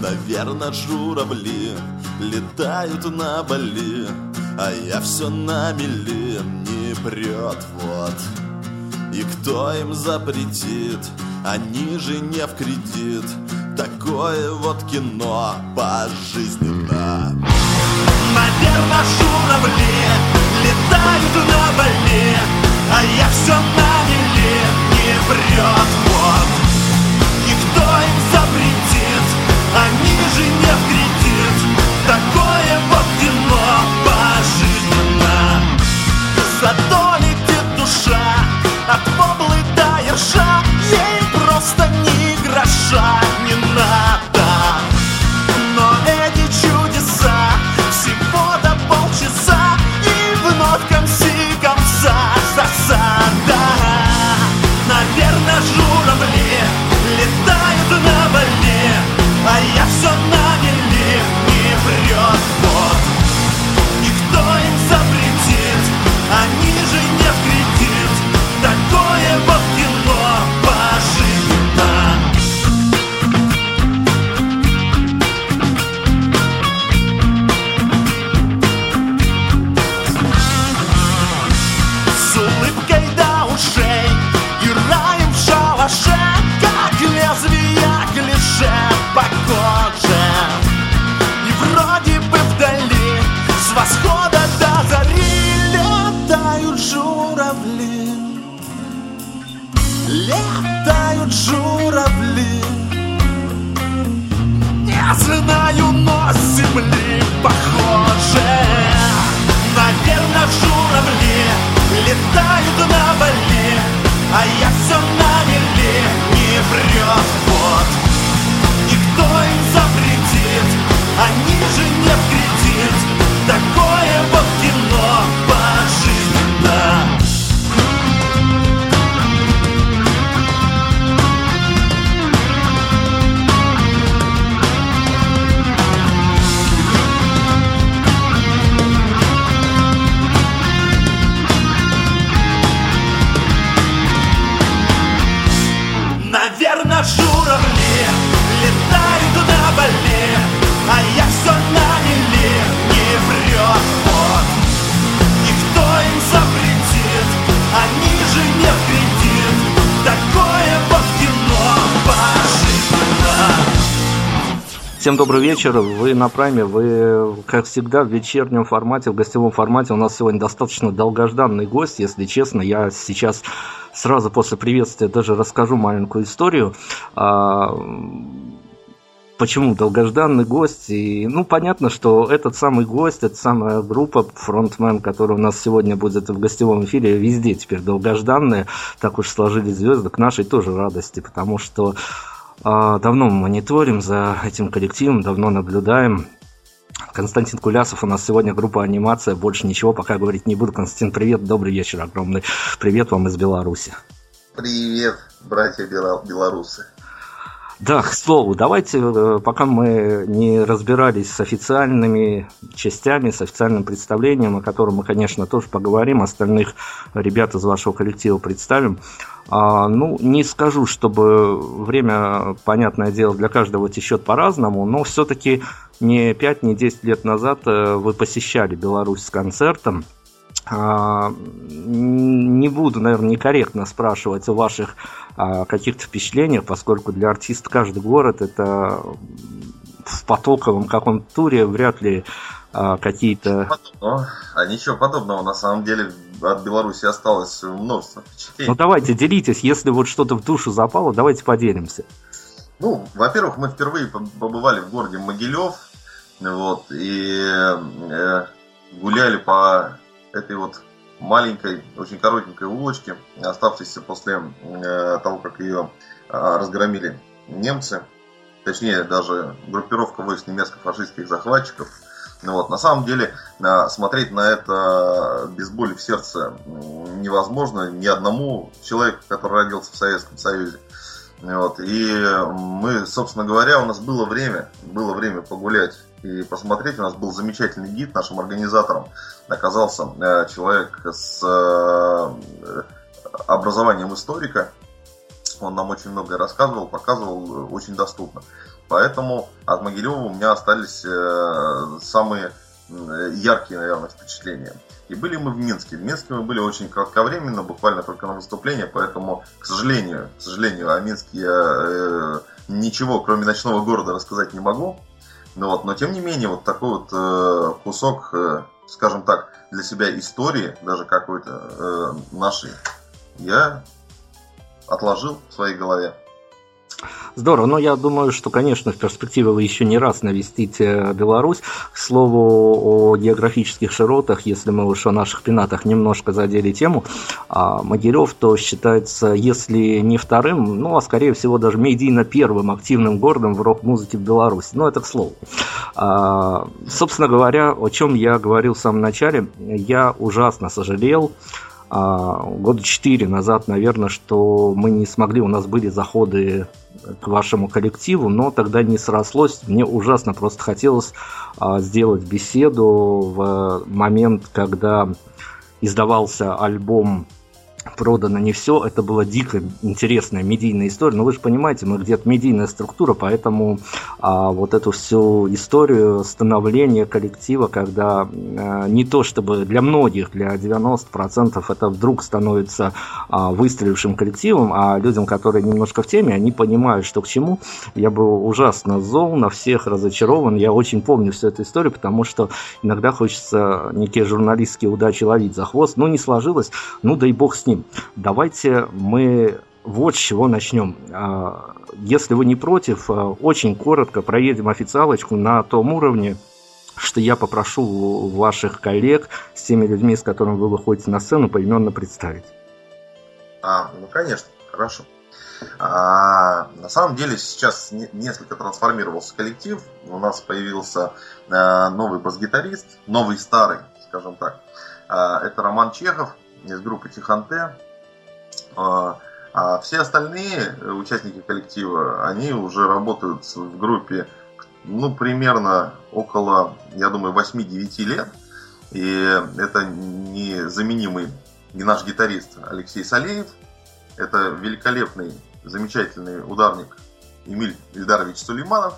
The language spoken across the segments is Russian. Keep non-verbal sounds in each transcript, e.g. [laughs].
Наверно, журавли летают на Бали, А я все на мели не прет, вот. И кто им запретит, они же не в кредит, Такое вот кино пожизненно. Наверно, журавли летают на Бали, А я все на мели не прет, вот. И кто им они же не в кредит. Такое вот кино пожизненно. Зато летит душа от воблы до ерша Ей просто ни гроша похоже. Наверно, журавли летают Всем добрый вечер. Вы на прайме. Вы, как всегда, в вечернем формате, в гостевом формате. У нас сегодня достаточно долгожданный гость. Если честно, я сейчас сразу после приветствия даже расскажу маленькую историю. А, Почему долгожданный гость? И, ну, понятно, что этот самый гость, эта самая группа, фронтмен, который у нас сегодня будет в гостевом эфире, везде теперь долгожданные. Так уж сложились звезды, к нашей тоже радости, потому что Давно мы мониторим за этим коллективом, давно наблюдаем. Константин Кулясов, у нас сегодня группа анимация, больше ничего пока говорить не буду. Константин, привет, добрый вечер, огромный привет вам из Беларуси. Привет, братья белорусы. Да, к слову, давайте, э, пока мы не разбирались с официальными частями, с официальным представлением, о котором мы, конечно, тоже поговорим, остальных ребят из вашего коллектива представим. А, ну, не скажу, чтобы время, понятное дело, для каждого течет по-разному, но все-таки не 5, не 10 лет назад э, вы посещали Беларусь с концертом. А, Не буду, наверное, некорректно спрашивать о ваших а, каких-то впечатлениях, поскольку для артиста каждый город это в потоковом каком туре вряд ли а, какие-то... А ничего подобного, на самом деле, от Беларуси осталось множество впечатлений. Ну давайте, делитесь, если вот что-то в душу запало, давайте поделимся. Ну, во-первых, мы впервые по- побывали в городе Могилев, вот, и э, гуляли по этой вот маленькой, очень коротенькой улочке, оставшейся после э, того, как ее э, разгромили немцы, точнее, даже группировка войск немецко-фашистских захватчиков. Вот, на самом деле, смотреть на это без боли в сердце невозможно ни одному человеку, который родился в Советском Союзе. Вот, и мы, собственно говоря, у нас было время, было время погулять и посмотреть. У нас был замечательный гид нашим организатором. Оказался э, человек с э, образованием историка. Он нам очень многое рассказывал, показывал э, очень доступно. Поэтому от Могилева у меня остались самые яркие, наверное, впечатления. И были мы в Минске. В Минске мы были очень кратковременно, буквально только на выступление, поэтому, к сожалению, к сожалению, о Минске я э, ничего, кроме ночного города, рассказать не могу. Ну вот, но тем не менее, вот такой вот э, кусок, э, скажем так, для себя истории, даже какой-то э, нашей, я отложил в своей голове. Здорово, но я думаю, что, конечно, в перспективе вы еще не раз навестите Беларусь. К слову о географических широтах, если мы уж о наших пенатах немножко задели тему, а Могилев, то считается, если не вторым, ну, а скорее всего даже медийно первым активным городом в рок-музыке в Беларуси. Но это к слову. А, собственно говоря, о чем я говорил в самом начале, я ужасно сожалел, а, года четыре назад, наверное, что мы не смогли, у нас были заходы к вашему коллективу, но тогда не срослось. Мне ужасно просто хотелось а, сделать беседу в момент, когда издавался альбом продано не все. Это была дико интересная медийная история. Но вы же понимаете, мы где-то медийная структура, поэтому а, вот эту всю историю становления коллектива, когда а, не то чтобы для многих, для 90% это вдруг становится а, выстрелившим коллективом, а людям, которые немножко в теме, они понимают, что к чему. Я был ужасно зол, на всех разочарован. Я очень помню всю эту историю, потому что иногда хочется некие журналистские удачи ловить за хвост. Ну, не сложилось, ну, да и бог с ним. Давайте мы вот с чего начнем. А, если вы не против, а, очень коротко проедем официалочку на том уровне, что я попрошу ваших коллег с теми людьми, с которыми вы выходите на сцену, поименно представить. А, ну конечно, хорошо. А, на самом деле сейчас не, несколько трансформировался коллектив. У нас появился а, новый бас-гитарист, новый старый, скажем так. А, это Роман Чехов из группы Тиханте. А, а все остальные участники коллектива, они уже работают в группе, ну, примерно около, я думаю, 8-9 лет. И это незаменимый не наш гитарист Алексей Салеев. Это великолепный, замечательный ударник Эмиль Ильдарович Сулейманов.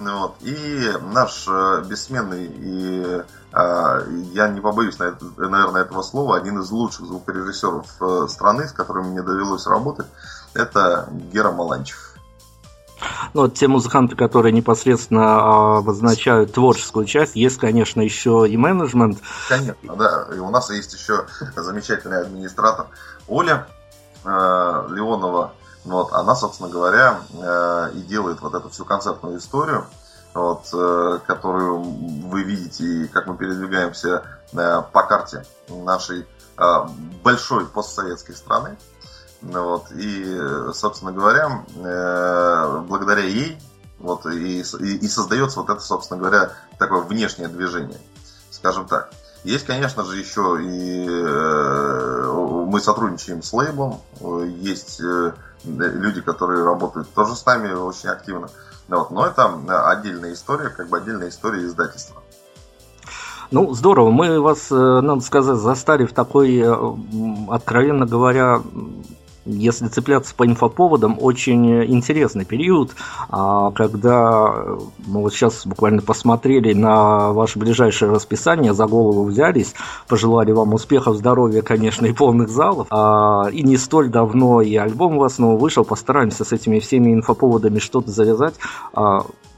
Вот. И наш э, бессменный и а, я не побоюсь, наверное, этого слова, один из лучших звукорежиссеров э, страны, с которыми мне довелось работать, это Гера Маланчев. Ну, вот те музыканты, которые непосредственно обозначают творческую часть, есть, конечно, еще и менеджмент. Конечно, да. И у нас есть еще замечательный администратор Оля э, Леонова. Вот, она, собственно говоря, э, и делает вот эту всю концертную историю вот, э, которую вы видите, и как мы передвигаемся э, по карте нашей большой постсоветской страны. Вот, и, собственно говоря, благодаря ей вот, и, и, и создается вот это, собственно говоря, такое внешнее движение, скажем так. Есть, конечно же, еще и мы сотрудничаем с лейблом, есть люди, которые работают тоже с нами очень активно. Вот. Но это отдельная история, как бы отдельная история издательства. Ну, здорово. Мы вас, э, надо сказать, застали в такой, э, откровенно говоря, если цепляться по инфоповодам, очень интересный период, а, когда мы вот сейчас буквально посмотрели на ваше ближайшее расписание, за голову взялись, пожелали вам успехов, здоровья, конечно, и полных залов. А, и не столь давно и альбом у вас снова вышел, постараемся с этими всеми инфоповодами что-то завязать.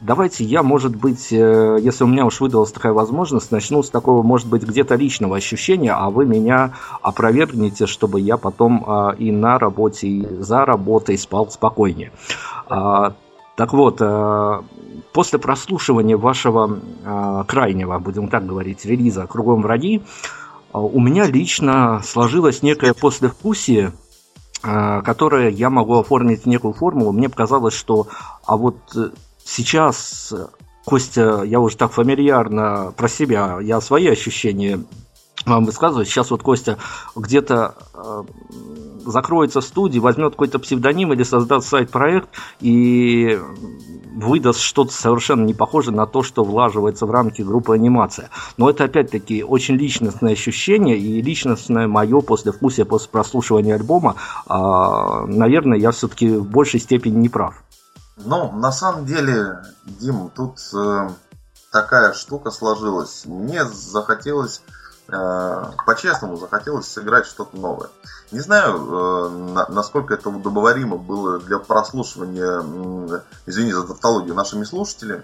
А, Давайте я, может быть, э, если у меня уж выдалась такая возможность, начну с такого, может быть, где-то личного ощущения, а вы меня опровергнете, чтобы я потом а, и на работе, и за работой спал спокойнее. А, так вот, а, после прослушивания вашего крайнего, будем так говорить, релиза «Кругом враги», у меня лично сложилось некое послевкусие, которое я могу оформить в некую формулу. Мне показалось, что а вот сейчас Костя, я уже так фамильярно про себя, я свои ощущения вам высказывать. Сейчас вот Костя где-то э, закроется в студии, возьмет какой-то псевдоним или создаст сайт-проект и выдаст что-то совершенно не похожее на то, что влаживается в рамки группы анимация. Но это опять-таки очень личностное ощущение и личностное мое послевкусие после прослушивания альбома. А, наверное, я все-таки в большей степени не прав. Ну, на самом деле, Дим, тут э, такая штука сложилась. Мне захотелось Э, по-честному захотелось сыграть что-то новое. Не знаю, э, насколько это удобоваримо было для прослушивания, извини за тавтологию, нашими слушателями,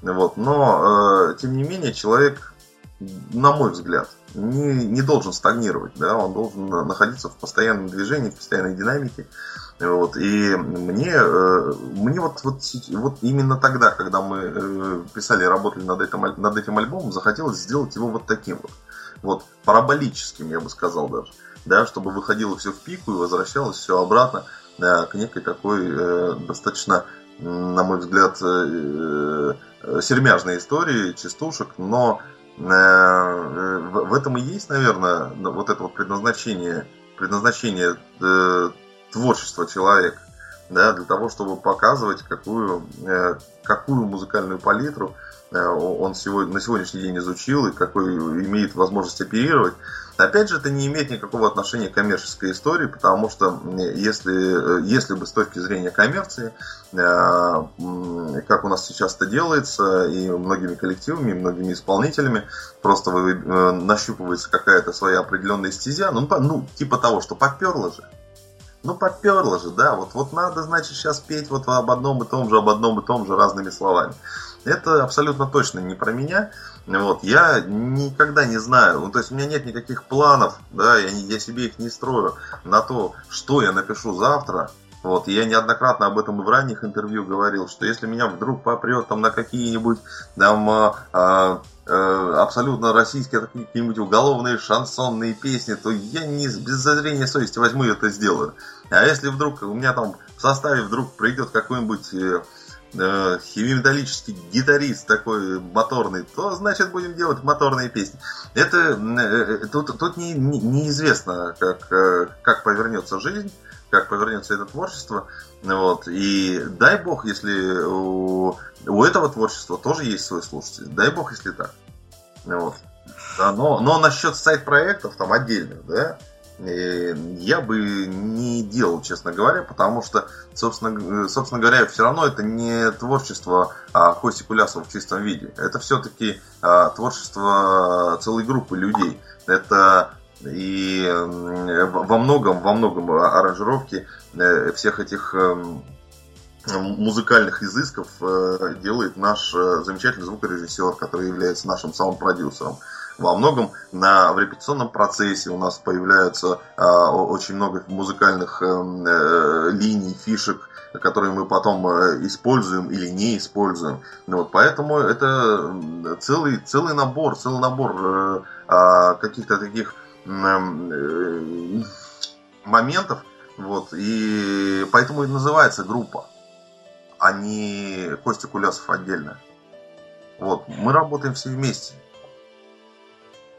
вот, но, э, тем не менее, человек, на мой взгляд, не, не должен стагнировать, да, он должен находиться в постоянном движении, в постоянной динамике. Вот, и мне, мне вот, вот, вот именно тогда, когда мы писали и работали над этим, над этим альбомом, захотелось сделать его вот таким вот. Вот параболическим, я бы сказал даже, да, чтобы выходило все в пику и возвращалось все обратно да, к некой такой э, достаточно, на мой взгляд, э, э, сермяжной истории, частушек, но э, в, в этом и есть, наверное, вот это вот предназначение, предназначение э, творчества человека, да, для того, чтобы показывать, какую, э, какую музыкальную палитру Э, он сегодня, на сегодняшний день изучил и какой имеет возможность оперировать. Опять же, это не имеет никакого отношения к коммерческой истории, потому что если, э, если бы с точки зрения коммерции, как у нас сейчас это делается, и многими коллективами, и многими исполнителями, просто нащупывается какая-то своя определенная стезя, ну, ну типа того, что поперло же. Ну, поперло же, да, вот, вот надо, значит, сейчас петь вот об одном и том же, об одном и том же разными словами. Это абсолютно точно не про меня. Вот, я никогда не знаю, ну, то есть у меня нет никаких планов, да, я, я себе их не строю на то, что я напишу завтра, вот, я неоднократно об этом и в ранних интервью говорил, что если меня вдруг попрет там на какие-нибудь там а, а, абсолютно российские какие-нибудь уголовные шансонные песни, то я не без зазрения совести возьму и это сделаю. А если вдруг у меня там в составе вдруг придет какой-нибудь э, э, химиметаллический гитарист такой моторный, то значит будем делать моторные песни. Это э, тут, тут не, не, неизвестно, как, э, как повернется жизнь, как повернется это творчество. Вот. И дай бог, если у, у этого творчества тоже есть свой слушатель. Дай бог, если так. Вот. Да, но, но насчет сайт-проектов там отдельных, да, Э, я бы не делал, честно говоря, потому что, собственно, э, собственно говоря, все равно это не творчество а, Кости Кулясова в чистом виде. Это все-таки а, творчество целой группы людей. Это и во многом, во многом аранжировки э, всех этих эм, музыкальных изысков делает наш замечательный звукорежиссер, который является нашим саунд-продюсером во многом на, в репетиционном процессе у нас появляются э, очень много музыкальных э, э, линий, фишек, которые мы потом э, используем или не используем. Ну, вот, поэтому это целый, целый набор, целый набор э, э, каких-то таких э, моментов. Вот, и поэтому и называется группа, а не Костя Кулясов отдельно. Вот, мы работаем все вместе.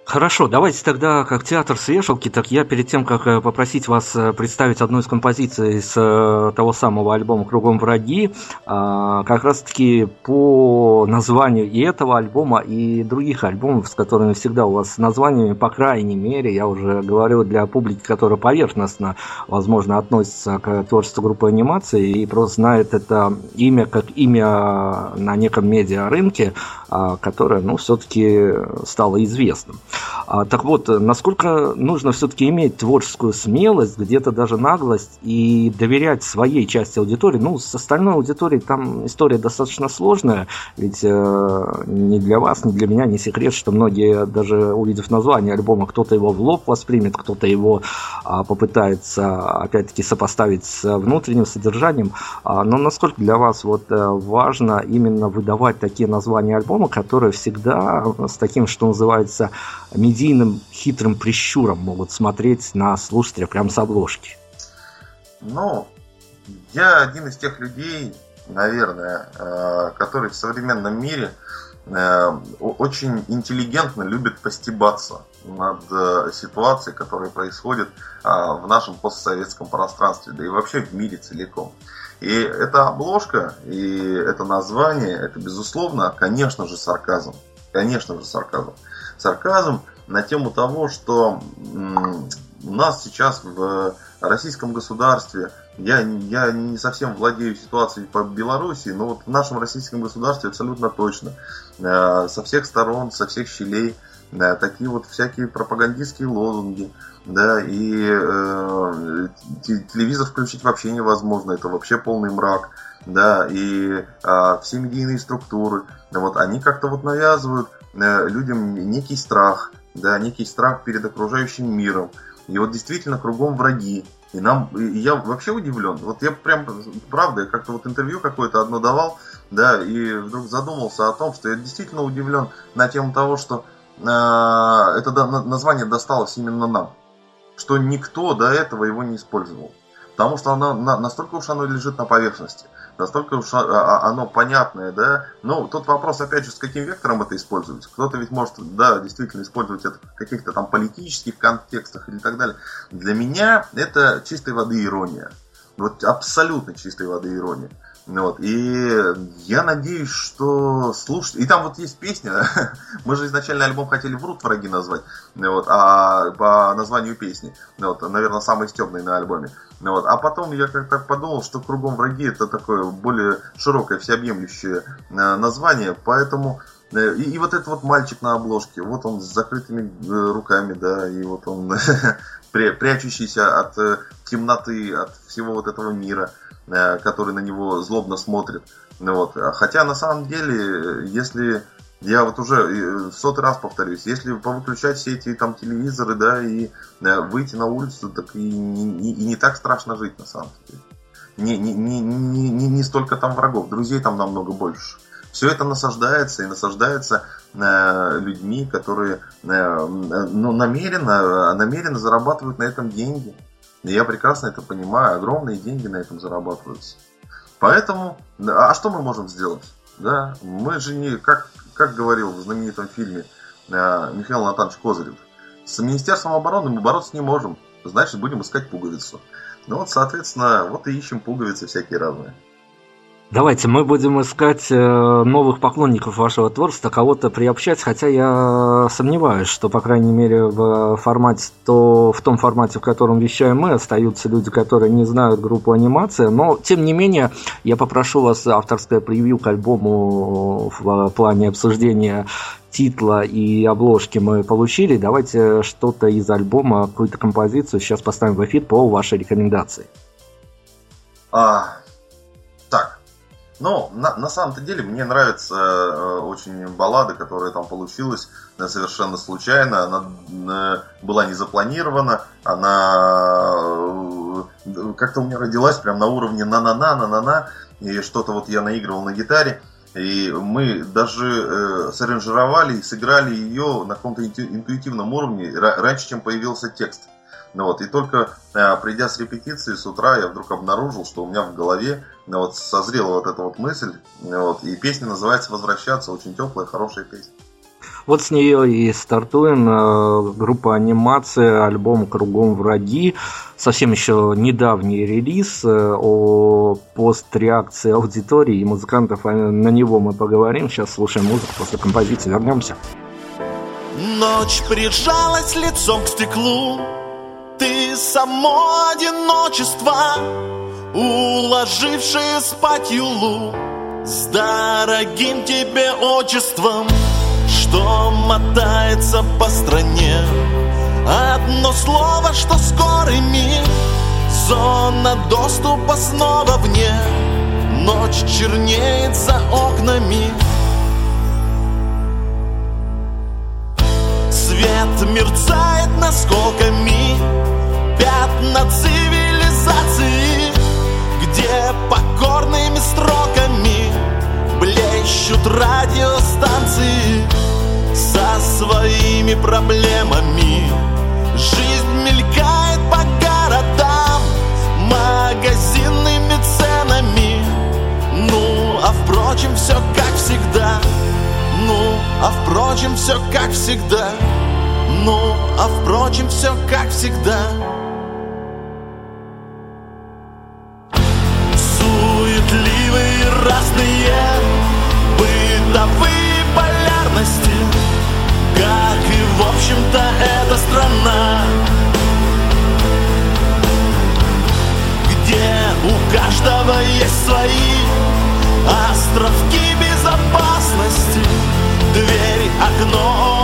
Хорошо, давайте тогда, как театр с вешалки, так я перед тем, как э, попросить вас э, представить одну из композиций с э, того самого альбома «Кругом враги», а, как раз-таки по названию и этого альбома, и других альбомов, с которыми всегда у вас с названиями, по крайней мере, я уже говорю для публики, которая поверхностно, возможно, относится к творчеству группы анимации и просто знает это имя как имя на неком медиа-рынке, которое, ну, все-таки стало известным. А, так вот, насколько нужно все-таки иметь творческую смелость, где-то даже наглость и доверять своей части аудитории. Ну, с остальной аудиторией там история достаточно сложная, ведь э, ни для вас, ни для меня не секрет, что многие, даже увидев название альбома, кто-то его в лоб воспримет, кто-то его э, попытается, опять-таки, сопоставить с внутренним содержанием. А, но насколько для вас вот э, важно именно выдавать такие названия альбома, которые всегда с таким, что называется, медийным хитрым прищуром могут смотреть на слушателя прямо с обложки. Ну, я один из тех людей, наверное, э, который в современном мире э, очень интеллигентно любит постебаться над э, ситуацией, которая происходит в нашем постсоветском пространстве, да и вообще в мире целиком. И эта обложка, и это название, это безусловно, конечно же, сарказм. Конечно же, сарказм. Сарказм на тему того, что у нас сейчас в российском государстве, я, я не совсем владею ситуацией по Беларуси, но вот в нашем российском государстве абсолютно точно. Э, со всех сторон, со всех щелей да, такие вот всякие пропагандистские лозунги, да, и э, телевизор включить вообще невозможно, это вообще полный мрак, да, и э, все медийные структуры, да, вот они как-то вот навязывают э, людям некий страх, да, некий страх перед окружающим миром, и вот действительно кругом враги, и нам, и я вообще удивлен. Вот я прям, правда, я как-то вот интервью какое-то одно давал, да, и вдруг задумался о том, что я действительно удивлен на тему того, что э, это название досталось именно нам. Что никто до этого его не использовал. Потому что оно, настолько уж оно лежит на поверхности настолько уж оно понятное, да. Но тот вопрос, опять же, с каким вектором это используется. Кто-то ведь может, да, действительно использовать это в каких-то там политических контекстах или так далее. Для меня это чистой воды ирония. Вот абсолютно чистой воды ирония. Вот. И я надеюсь, что слушать. И там вот есть песня. [laughs] Мы же изначально альбом хотели «Врут враги» назвать. Вот, а по названию песни. Вот, наверное, самый стебный на альбоме. Вот. А потом я как-то подумал, что «Кругом враги» это такое более широкое, всеобъемлющее э, название. Поэтому э, и, и вот этот вот мальчик на обложке, вот он с закрытыми э, руками, да, и вот он [laughs] прячущийся от темноты, от всего вот этого мира. Э, который на него злобно смотрит. Ну вот. Хотя на самом деле, если я вот уже э, в сотый раз повторюсь, если повыключать все эти там телевизоры, да, и э, выйти на улицу, так и, и, и не так страшно жить на самом деле. Не, не, не, не, не столько там врагов, друзей там намного больше. Все это насаждается и насаждается э, людьми, которые э, ну, намеренно, намеренно зарабатывают на этом деньги. Я прекрасно это понимаю, огромные деньги на этом зарабатываются. Поэтому, а что мы можем сделать? Да, мы же не, как, как говорил в знаменитом фильме э, Михаил Натанович Козырев, с Министерством обороны мы бороться не можем, значит будем искать пуговицу. Ну вот, соответственно, вот и ищем пуговицы всякие разные. Давайте, мы будем искать э, новых поклонников вашего творчества, кого-то приобщать, хотя я сомневаюсь, что, по крайней мере, в формате, то в том формате, в котором вещаем мы, остаются люди, которые не знают группу анимация, но, тем не менее, я попрошу вас авторское превью к альбому в плане обсуждения титла и обложки мы получили. Давайте что-то из альбома, какую-то композицию сейчас поставим в эфир по вашей рекомендации. А, но на, на самом-то деле мне нравятся э, очень баллады, которые там получилась э, совершенно случайно. Она э, была не запланирована, она э, как-то у меня родилась прям на уровне на-на-на, на-на-на. И что-то вот я наигрывал на гитаре. И мы даже э, саранжировали и сыграли ее на каком-то интуитивном уровне раньше, чем появился текст. Ну вот, и только э, придя с репетиции с утра, я вдруг обнаружил, что у меня в голове ну, вот, созрела вот эта вот мысль. Ну вот, и песня называется «Возвращаться». Очень теплая, хорошая песня. Вот с нее и стартуем. Э, группа анимация, альбом «Кругом враги». Совсем еще недавний релиз э, о постреакции аудитории и музыкантов. А на него мы поговорим. Сейчас слушаем музыку, после композиции вернемся. Ночь прижалась лицом к стеклу ты само одиночество, уложившее спать юлу С дорогим тебе отчеством, что мотается по стране. Одно слово, что скорый мир Зона доступа снова вне. Ночь чернеет за окнами. Свет мерцает наскоками проблемами. Жизнь мелькает по городам Магазинными ценами Ну, а впрочем, все как всегда. Ну, а впрочем, все как всегда. Ну, а впрочем, все как всегда. Островки безопасности Дверь, окно,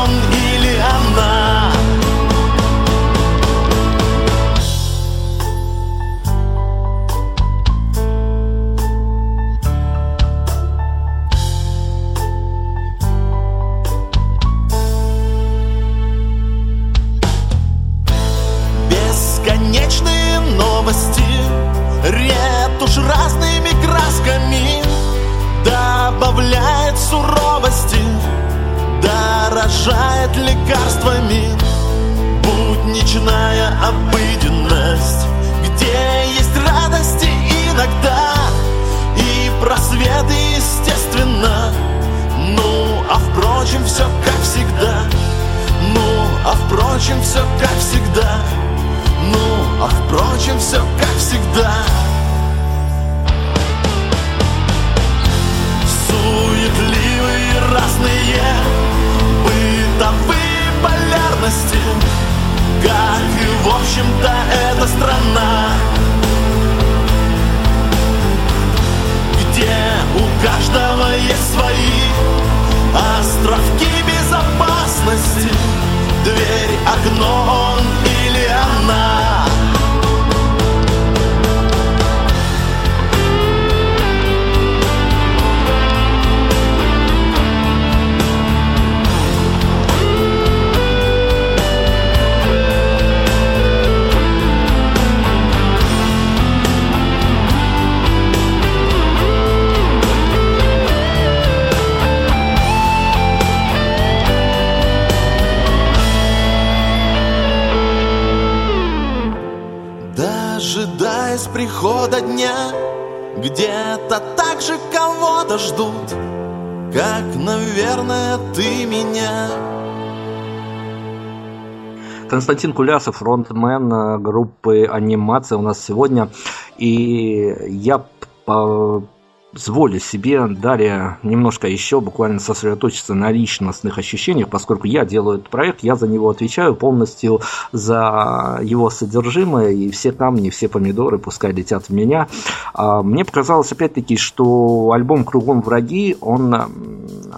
Константин Кулясов, фронтмен э, группы «Анимация» у нас сегодня. И я позволю себе, Дарья, немножко еще буквально сосредоточиться на личностных ощущениях, поскольку я делаю этот проект, я за него отвечаю полностью за его содержимое, и все камни, все помидоры пускай летят в меня. А, мне показалось, опять-таки, что альбом «Кругом враги», он,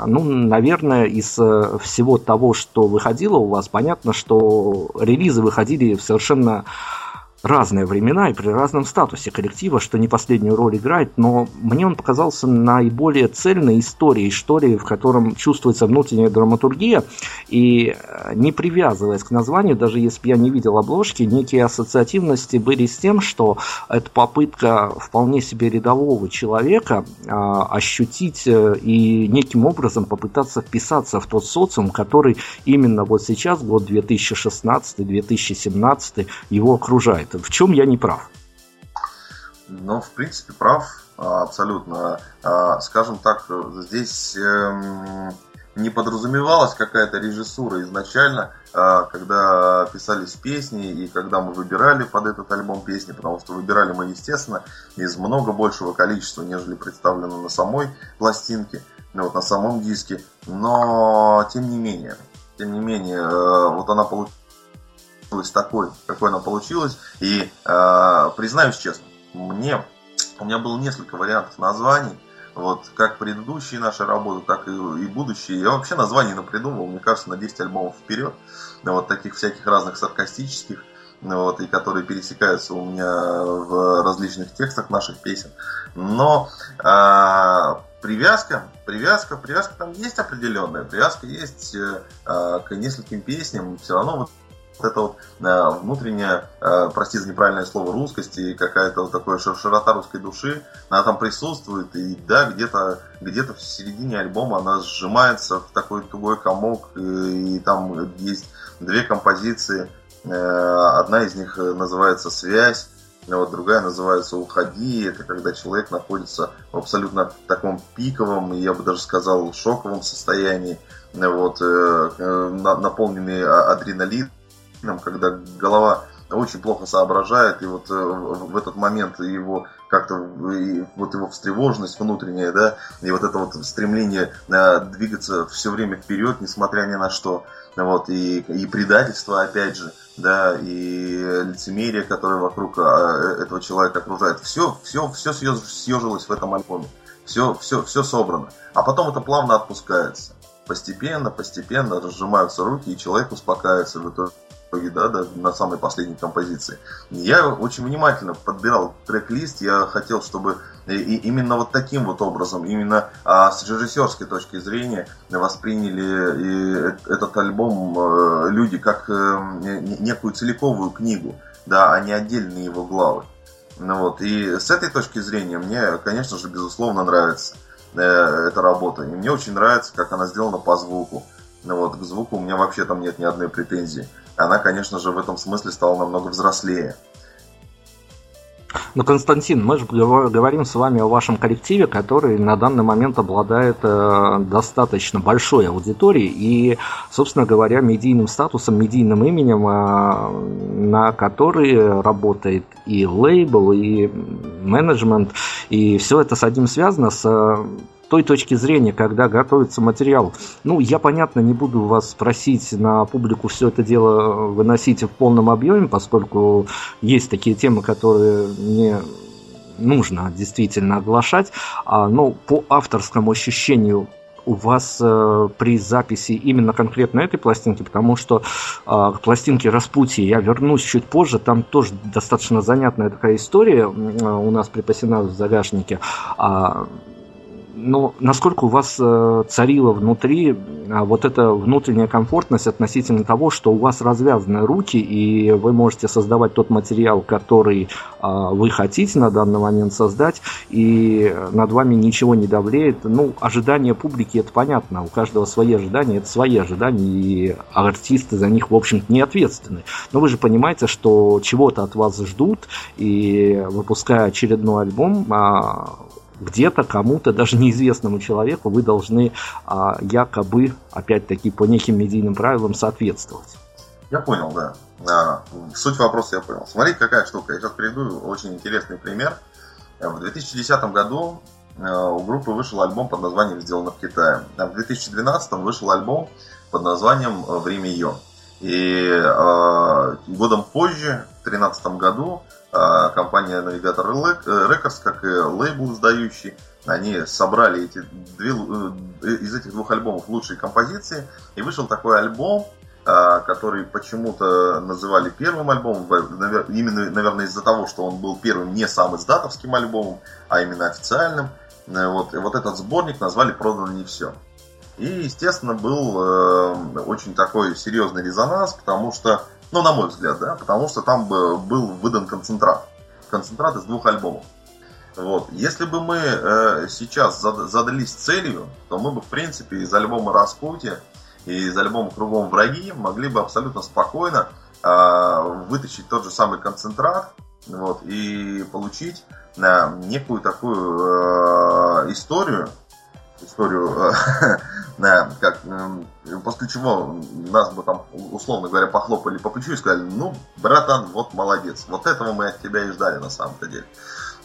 ну, наверное, из всего того, что выходило у вас, понятно, что релизы выходили в совершенно разные времена и при разном статусе коллектива, что не последнюю роль играет, но мне он показался наиболее цельной историей, историей, в котором чувствуется внутренняя драматургия, и э, не привязываясь к названию, даже если бы я не видел обложки, некие ассоциативности были с тем, что это попытка вполне себе рядового человека а, ощутить э, и неким образом попытаться вписаться в тот социум, который именно вот сейчас, год 2016-2017, его окружает. В чем я не прав? Ну, в принципе, прав а, абсолютно. А, скажем так, здесь эм, не подразумевалась какая-то режиссура изначально, а, когда писались песни и когда мы выбирали под этот альбом песни, потому что выбирали мы, естественно, из много большего количества, нежели представлено на самой пластинке, ну, вот на самом диске. Но, тем не менее, тем не менее, э, вот она получилась получилась такой, какой она получилась. И э, признаюсь честно, мне у меня было несколько вариантов названий. Вот, как предыдущие наши работы, так и, и будущие. Я вообще названий напридумывал, мне кажется, на 10 альбомов вперед. Вот таких всяких разных саркастических, вот, и которые пересекаются у меня в различных текстах наших песен. Но э, привязка, привязка, привязка там есть определенная. Привязка есть э, к нескольким песням. Все равно вот вот это вот э, внутренняя, э, прости за неправильное слово, русскость и какая-то вот такая широта русской души, она там присутствует, и да, где-то где в середине альбома она сжимается в такой тугой комок, и, и там есть две композиции, э, одна из них называется «Связь», вот другая называется «Уходи». Это когда человек находится в абсолютно таком пиковом, я бы даже сказал, шоковом состоянии, вот, э, э, наполненный а, адреналином, когда голова очень плохо соображает, и вот э, в этот момент его как-то вот его встревоженность внутренняя, да, и вот это вот стремление двигаться все время вперед, несмотря ни на что, вот, и, и предательство, опять же, да, и лицемерие, которое вокруг а, этого человека окружает. Все, все, все съежилось в этом альбоме. Все, все, все собрано. А потом это плавно отпускается. Постепенно, постепенно разжимаются руки, и человек успокаивается в итоге, да, да, на самой последней композиции. Я очень внимательно подбирал трек-лист, я хотел, чтобы и именно вот таким вот образом, именно а, с режиссерской точки зрения восприняли и этот альбом э, люди как э, некую целиковую книгу, да, а не отдельные его главы. Ну вот, и с этой точки зрения мне, конечно же, безусловно нравится э, эта работа. И мне очень нравится, как она сделана по звуку. Ну вот, к звуку у меня вообще там нет ни одной претензии она, конечно же, в этом смысле стала намного взрослее. Ну, Константин, мы же говорим с вами о вашем коллективе, который на данный момент обладает э, достаточно большой аудиторией и, собственно говоря, медийным статусом, медийным именем, э, на который работает и лейбл, и менеджмент, и все это с одним связано с той точки зрения, когда готовится материал. Ну, я, понятно, не буду вас просить на публику все это дело выносить в полном объеме, поскольку есть такие темы, которые не нужно действительно оглашать, а, но по авторскому ощущению у вас э, при записи именно конкретно этой пластинки, потому что э, к пластинке Распутия я вернусь чуть позже, там тоже достаточно занятная такая история э, у нас припасена в загашнике. А, но насколько у вас э, царила внутри э, вот эта внутренняя комфортность относительно того, что у вас развязаны руки, и вы можете создавать тот материал, который э, вы хотите на данный момент создать, и над вами ничего не давлеет. Ну, ожидания публики, это понятно, у каждого свои ожидания, это свои ожидания, и артисты за них, в общем-то, не ответственны. Но вы же понимаете, что чего-то от вас ждут, и выпуская очередной альбом, а, где-то кому-то, даже неизвестному человеку, вы должны а, якобы, опять-таки, по неким медийным правилам соответствовать. Я понял, да. А, суть вопроса я понял. Смотрите, какая штука. Я сейчас приведу очень интересный пример. В 2010 году а, у группы вышел альбом под названием «Сделано в Китае». А в 2012 вышел альбом под названием «Время ее». И э, годом позже, в 2013 году, э, компания Navigator Records, как и лейбл издающий, они собрали эти две, э, из этих двух альбомов лучшие композиции, и вышел такой альбом, э, который почему-то называли первым альбомом, именно, наверное, из-за того, что он был первым не сам издатовским альбомом, а именно официальным. Э, вот, и вот этот сборник назвали «Продано не все». И, естественно, был э, очень такой серьезный резонанс, потому что, ну, на мой взгляд, да, потому что там был выдан концентрат. Концентрат из двух альбомов. Вот. Если бы мы э, сейчас задались целью, то мы бы, в принципе, из альбома «Распутье» и из альбома «Кругом враги» могли бы абсолютно спокойно э, вытащить тот же самый концентрат вот, и получить э, некую такую э, историю, историю, [laughs] да, как, после чего нас бы там, условно говоря, похлопали по плечу и сказали, ну, братан, вот молодец, вот этого мы от тебя и ждали на самом-то деле.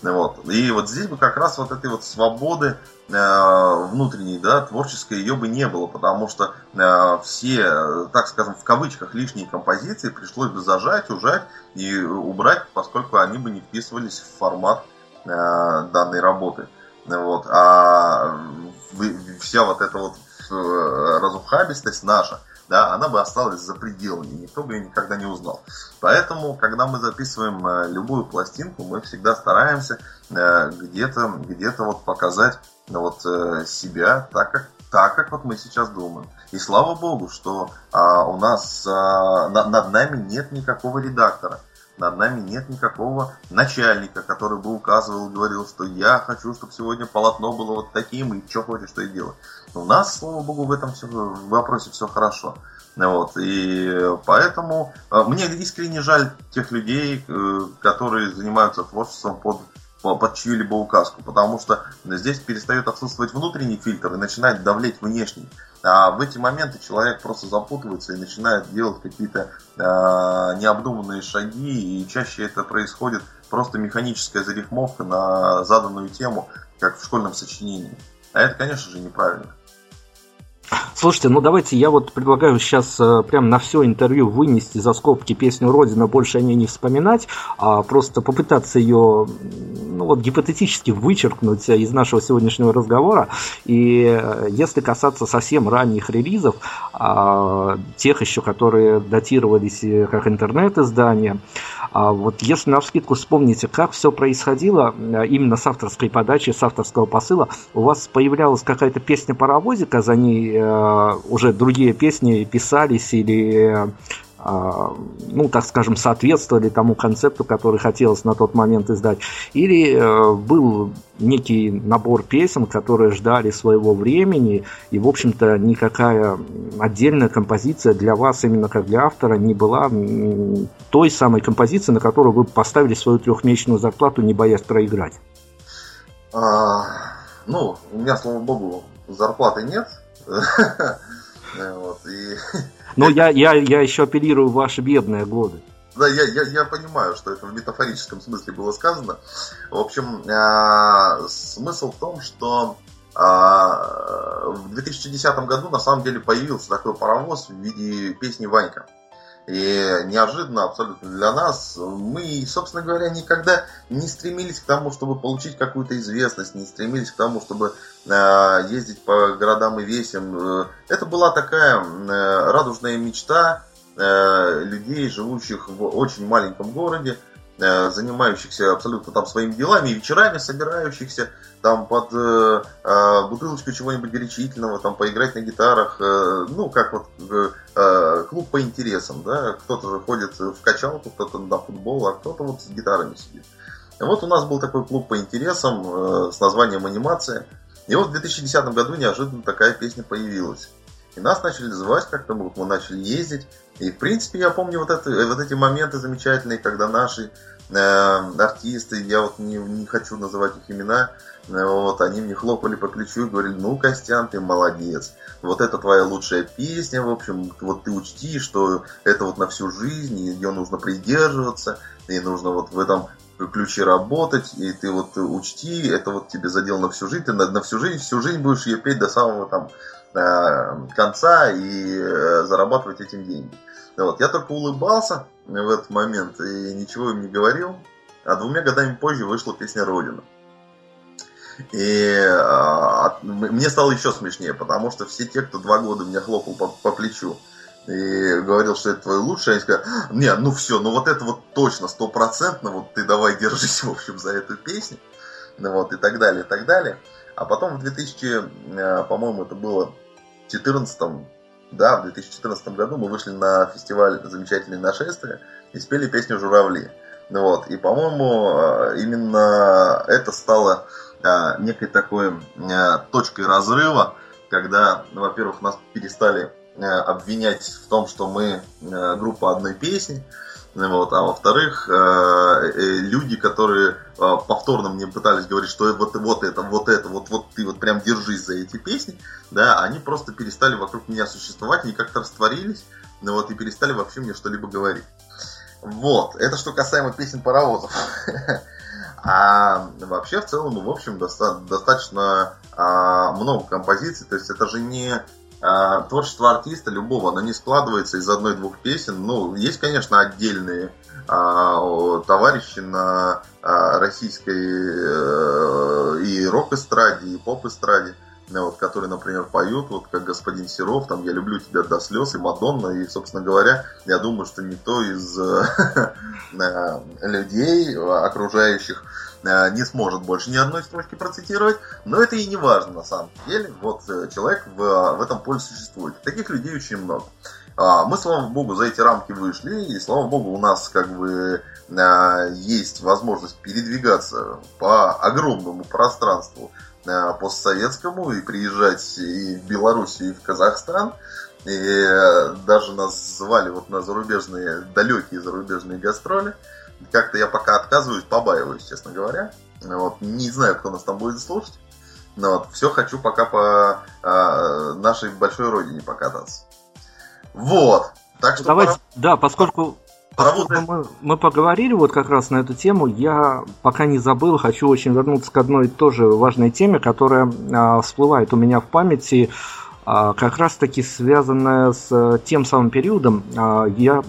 Вот. И вот здесь бы как раз вот этой вот свободы э, внутренней, да, творческой ее бы не было, потому что э, все, так скажем, в кавычках лишние композиции пришлось бы зажать, ужать и убрать, поскольку они бы не вписывались в формат э, данной работы. Вот. А вся вот эта вот э, разухабистость наша, да, она бы осталась за пределами, никто бы ее никогда не узнал. Поэтому, когда мы записываем э, любую пластинку, мы всегда стараемся э, где-то где вот показать вот себя так, как так, как вот мы сейчас думаем. И слава богу, что а, у нас а, над, над нами нет никакого редактора. Над нами нет никакого начальника, который бы указывал говорил, что я хочу, чтобы сегодня полотно было вот таким, и что хочешь, что и делать. У нас, слава богу, в этом все, в вопросе все хорошо. Вот, и поэтому э, мне искренне жаль тех людей, э, которые занимаются творчеством под под чью-либо указку, потому что здесь перестает отсутствовать внутренний фильтр и начинает давлеть внешний. А в эти моменты человек просто запутывается и начинает делать какие-то э, необдуманные шаги, и чаще это происходит просто механическая зарифмовка на заданную тему, как в школьном сочинении. А это, конечно же, неправильно. Слушайте, ну давайте я вот предлагаю сейчас э, прям на все интервью вынести за скобки песню Родина, больше о ней не вспоминать, а просто попытаться ее ну, вот, гипотетически вычеркнуть из нашего сегодняшнего разговора. И э, если касаться совсем ранних релизов, а, тех еще, которые датировались э, как интернет-издания, а вот если на вскидку вспомните, как все происходило именно с авторской подачи, с авторского посыла, у вас появлялась какая-то песня паровозика, за ней Э, уже другие песни писались или э, ну, так скажем, соответствовали тому концепту, который хотелось на тот момент издать. Или э, был некий набор песен, которые ждали своего времени, и, в общем-то, никакая отдельная композиция для вас, именно как для автора, не была той самой композицией, на которую вы поставили свою трехмесячную зарплату, не боясь проиграть. А, ну, у меня, слава богу, зарплаты нет. [laughs] [laughs] Но я, я, я еще апеллирую в ваши бедные годы. Да, я, я, я понимаю, что это в метафорическом смысле было сказано. В общем, э, смысл в том, что э, в 2010 году на самом деле появился такой паровоз в виде песни Ванька. И неожиданно абсолютно для нас, мы, собственно говоря, никогда не стремились к тому, чтобы получить какую-то известность, не стремились к тому, чтобы э, ездить по городам и весям. Э, это была такая э, радужная мечта э, людей, живущих в очень маленьком городе, занимающихся абсолютно там своими делами, и вечерами собирающихся там под э, э, бутылочку чего-нибудь горячительного, там поиграть на гитарах, э, ну, как вот э, э, клуб по интересам, да, кто-то же ходит в качалку, кто-то на футбол, а кто-то вот с гитарами сидит. Вот у нас был такой клуб по интересам э, с названием «Анимация», и вот в 2010 году неожиданно такая песня появилась. И нас начали звать как-то, мы начали ездить. И, в принципе, я помню вот, это, вот эти моменты замечательные, когда наши э, артисты, я вот не, не хочу называть их имена, э, вот, они мне хлопали по плечу и говорили, ну, Костян, ты молодец. Вот это твоя лучшая песня, в общем, вот ты учти, что это вот на всю жизнь, ее нужно придерживаться, и нужно вот в этом ключе работать, и ты вот учти, это вот тебе задел на всю жизнь, ты на, на всю жизнь, всю жизнь будешь ее петь до самого там Э, конца и э, зарабатывать этим деньги. Вот. Я только улыбался в этот момент и ничего им не говорил. А двумя годами позже вышла песня «Родина». И а, мне стало еще смешнее, потому что все те, кто два года меня хлопал по, по плечу и говорил, что это твое лучшее, они сказали, не, ну все, ну вот это вот точно, стопроцентно, вот ты давай держись, в общем, за эту песню, ну вот, и так далее, и так далее. А потом в 2000, э, по-моему, это было в 2014, да, в 2014 году мы вышли на фестиваль «Замечательные нашествия» и спели песню «Журавли». Ну вот, и, по-моему, э, именно это стало э, некой такой точкой разрыва, когда, во-первых, нас перестали обвинять в том, что мы группа одной песни, вот, а во-вторых, э, э, люди, которые э, повторно мне пытались говорить, что вот, вот это, вот это, вот, вот ты вот прям держись за эти песни, да, они просто перестали вокруг меня существовать, они как-то растворились, ну вот, и перестали вообще мне что-либо говорить. Вот, это что касаемо песен паровозов. [laughs] А вообще в целом, в общем, достаточно а, много композиций, то есть это же не а, творчество артиста любого, оно не складывается из одной-двух песен. Ну, есть, конечно, отдельные а, товарищи на а, российской э, и рок-эстраде, и поп-эстраде, вот, которые, например, поют, вот как господин Серов, там «Я люблю тебя до слез» и «Мадонна», и, собственно говоря, я думаю, что никто из э, [laughs] людей, окружающих Э, не сможет больше ни одной строчки процитировать, но это и не важно на самом деле. Вот э, человек в, в этом поле существует. Таких людей очень много. А, мы, слава богу, за эти рамки вышли, и, слава богу, у нас как бы есть возможность передвигаться по огромному пространству постсоветскому и приезжать и в Белоруссию, и в Казахстан. И э, даже нас звали вот на зарубежные, далекие зарубежные гастроли. Как-то я пока отказываюсь, побаиваюсь, честно говоря. Вот, не знаю, кто нас там будет слушать. Но вот, все хочу пока по э, нашей большой родине покататься. Вот. Так что Давайте, пора... да, поскольку мы, мы поговорили вот как раз на эту тему. Я пока не забыл, хочу очень вернуться к одной тоже важной теме, которая а, всплывает у меня в памяти, а, как раз таки связанная с а, тем самым периодом. А, я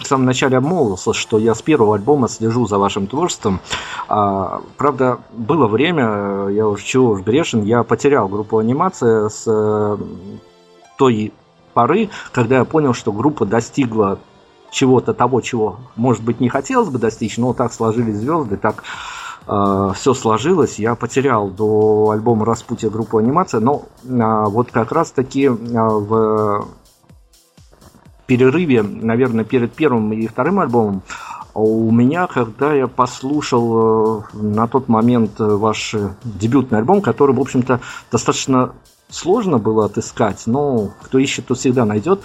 в самом начале обмолвился, что я с первого альбома слежу за вашим творчеством. А, правда, было время, я уж чего уж грешен, я потерял группу анимация с а, той поры, когда я понял, что группа достигла чего-то того, чего, может быть, не хотелось бы достичь, но так сложились звезды, так э, все сложилось. Я потерял до альбома Распутия группу анимация, но э, вот как раз-таки э, в перерыве, наверное, перед первым и вторым альбомом, у меня, когда я послушал на тот момент ваш дебютный альбом, который, в общем-то, достаточно сложно было отыскать, но кто ищет, тот всегда найдет.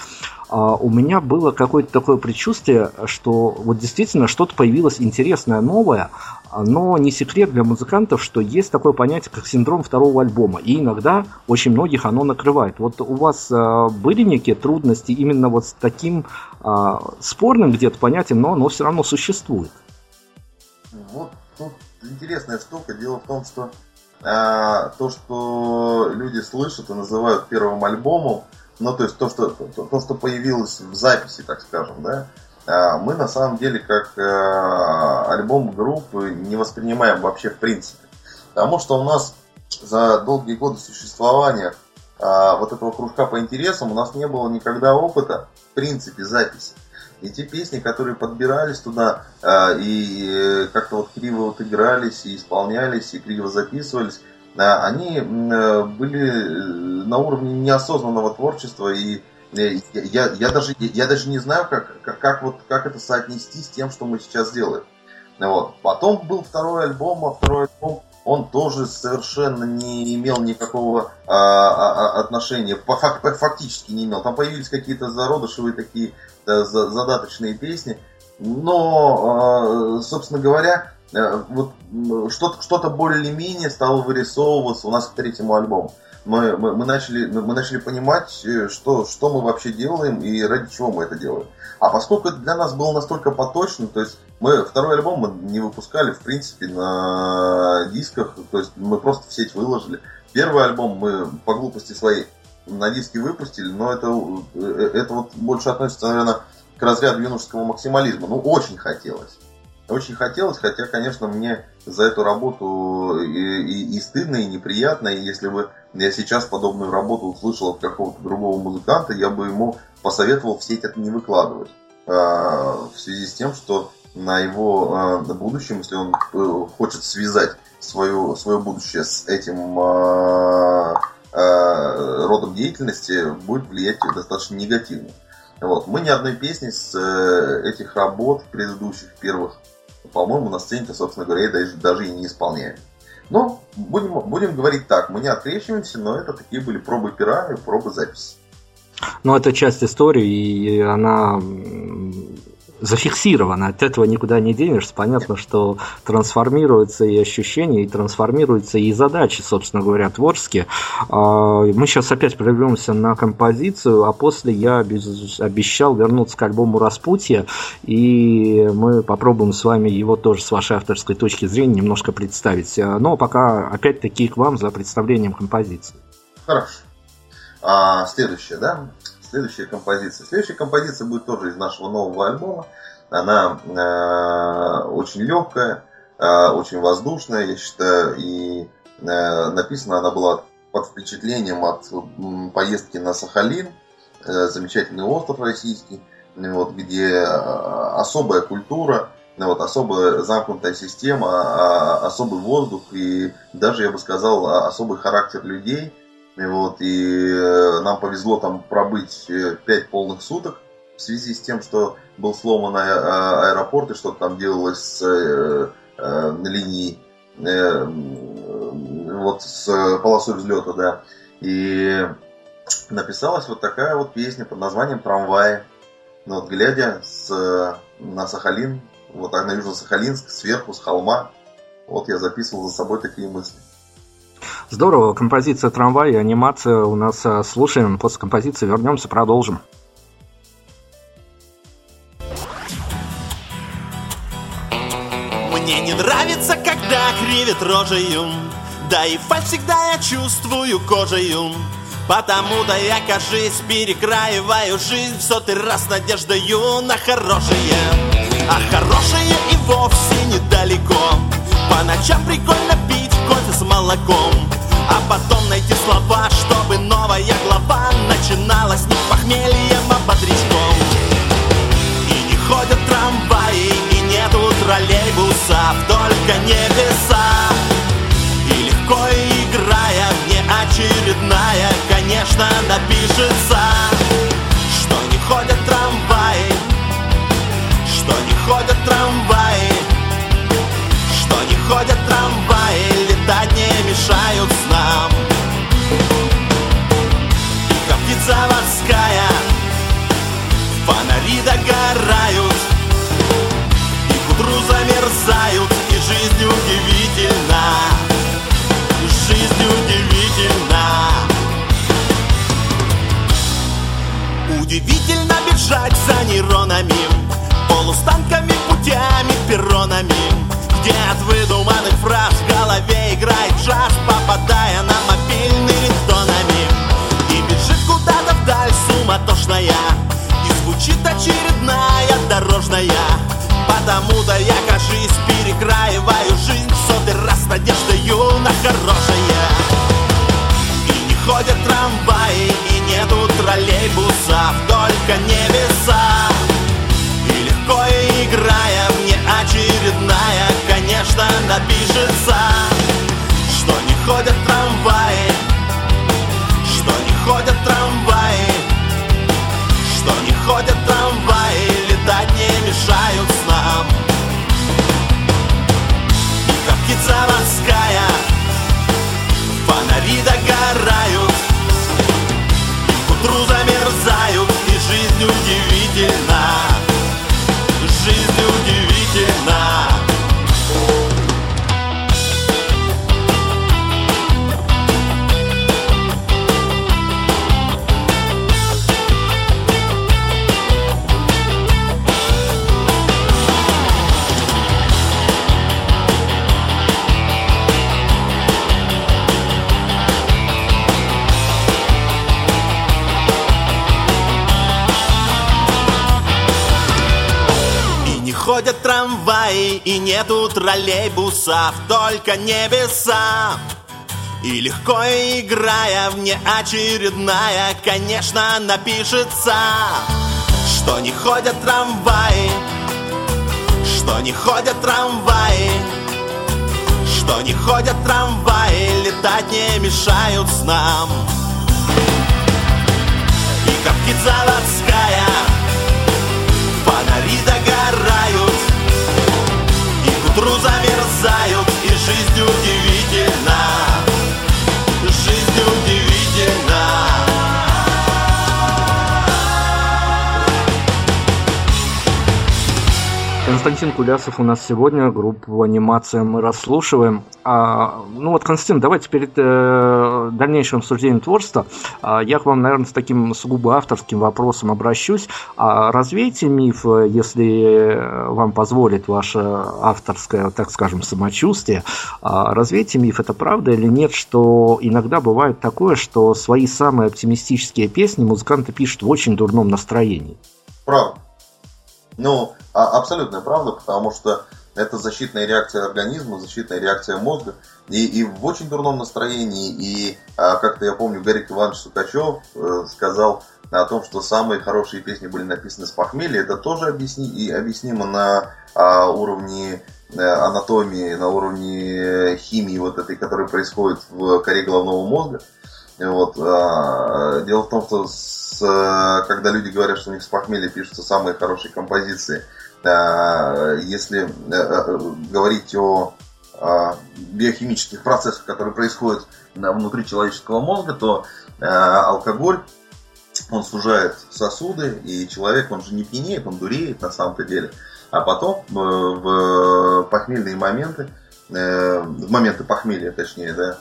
А у меня было какое-то такое предчувствие, что вот действительно что-то появилось интересное, новое, но не секрет для музыкантов, что есть такое понятие, как синдром второго альбома, и иногда очень многих оно накрывает. Вот у вас а, были некие трудности именно вот с таким а, спорным где-то понятием, но оно все равно существует? Вот тут интересная штука. Дело в том, что а, то, что люди слышат и называют первым альбомом, ну, то есть то, что, то, то, что появилось в записи, так скажем, да, а, мы на самом деле как а, альбом группы не воспринимаем вообще в принципе. Потому что у нас за долгие годы существования вот этого кружка по интересам у нас не было никогда опыта, в принципе, записи. И те песни, которые подбирались туда э, и э, как-то вот криво вот игрались, и исполнялись, и криво записывались, э, они э, были на уровне неосознанного творчества, и э, я, я, даже, я даже не знаю, как, как, как, вот, как это соотнести с тем, что мы сейчас делаем. Вот. Потом был второй альбом, а второй альбом он тоже совершенно не имел никакого а, а, а отношения, фактически не имел. Там появились какие-то зародышевые такие задаточные песни, но, а, собственно говоря, э, вот что-то, что-то более-менее стало вырисовываться у нас к третьему альбому. Мы, мы, мы, начали, мы начали понимать, э, что, что мы вообще делаем и ради чего мы это делаем. А поскольку это для нас было настолько поточно, то есть мы второй альбом мы не выпускали, в принципе, на дисках, то есть мы просто в сеть выложили. Первый альбом мы по глупости своей на диске выпустили, но это, э, это вот больше относится, наверное, к разряду юношеского максимализма. Ну, очень хотелось. Очень хотелось, хотя, конечно, мне за эту работу и, и, и стыдно, и неприятно. И если бы я сейчас подобную работу услышал от какого-то другого музыканта, я бы ему посоветовал в сеть это не выкладывать. А, в связи с тем, что на его а, будущем, если он э, хочет связать свое, свое будущее с этим а, родом деятельности, будет влиять достаточно негативно. Вот. Мы ни одной песни с э, этих работ предыдущих первых по-моему, на сцене-то, собственно говоря, даже, даже и не исполняем. Но будем, будем говорить так, мы не открещиваемся, но это такие были пробы пера и пробы записи. Ну, это часть истории, и она зафиксировано, от этого никуда не денешься. Понятно, что трансформируются и ощущения, и трансформируются и задачи, собственно говоря, творческие. А, мы сейчас опять прервемся на композицию, а после я обещал вернуться к альбому «Распутье», и мы попробуем с вами его тоже с вашей авторской точки зрения немножко представить. А, но пока опять-таки к вам за представлением композиции. Хорошо. А, следующее, да? Следующая композиция. Следующая композиция будет тоже из нашего нового альбома. Она э, очень легкая, э, очень воздушная, я считаю, и э, написана она была под впечатлением от поездки на Сахалин, э, замечательный остров российский, вот, где э, особая культура, вот, особая замкнутая система, а, особый воздух и даже, я бы сказал, особый характер людей – И, вот, и э, нам повезло там пробыть э, пять полных суток в связи с тем, что был сломан а, аэропорт и что-то там делалось с, э, линии вот с полосой взлета, да. И написалась вот такая вот песня под названием «Трамваи». Но вот глядя с, на Сахалин, вот на Южно-Сахалинск, сверху, с холма, вот я записывал за собой такие мысли. Здорово, композиция «Трамвай» и анимация у нас э, слушаем. После композиции вернемся, продолжим. Мне не нравится, когда кривит рожею Да и фальш всегда я чувствую кожею Потому-то я, кажись, перекраиваю жизнь В сотый раз надеждою на хорошее А хорошее и вовсе недалеко По ночам прикольно пить кофе с молоком А потом найти слова, чтобы новая глава Начиналась не похмельем, а бодрячком И не ходят трамваи, и нету троллейбусов Только небеса. И легко играя, внеочередная Конечно, напишется Морская Фонари догорают И к утру замерзают И жизнь удивительна. Жизнь удивительна. Удивительно бежать за нейронами Полустанками, путями, перронами. Где от выдуманных фраз в голове играет джаз Попадая на суматошная. И звучит очередная дорожная. Потому-то я, кажись, перекраиваю жизнь В сотый раз надеждою на хорошее. И не ходят трамваи, и нету троллейбусов Только небеса удивительна нету троллейбусов, только небеса. И легко играя, внеочередная, конечно, напишется, что не ходят трамваи, что не ходят трамваи, что не ходят трамваи, летать не мешают снам. И как заводская Фонари догорают замерзают И жизнь удивительна Константин Кулясов у нас сегодня, группу анимация мы расслушиваем. А, ну вот, Константин, давайте перед э, дальнейшим обсуждением творчества а, я к вам, наверное, с таким сугубо авторским вопросом обращусь. А, развейте миф, если вам позволит ваше авторское, так скажем, самочувствие. А, развейте миф, это правда или нет, что иногда бывает такое, что свои самые оптимистические песни музыканты пишут в очень дурном настроении. Правда. Ну, а- абсолютная правда, потому что это защитная реакция организма, защитная реакция мозга. И, и в очень дурном настроении. И а, как-то я помню, Гарик Иванович Сукачев э, сказал о том, что самые хорошие песни были написаны с похмелья. Это тоже объясни, и объяснимо на а, уровне э, анатомии, на уровне химии вот этой, которая происходит в коре головного мозга. Вот. А, дело в том, что когда люди говорят, что у них с похмелья пишутся самые хорошие композиции, а, если говорить о биохимических процессах, которые происходят внутри человеческого мозга, то алкоголь он сужает сосуды, и человек, он же не пьянеет, он дуреет на самом-то деле. А потом э, в похмельные моменты, э, в моменты похмелья, точнее, да,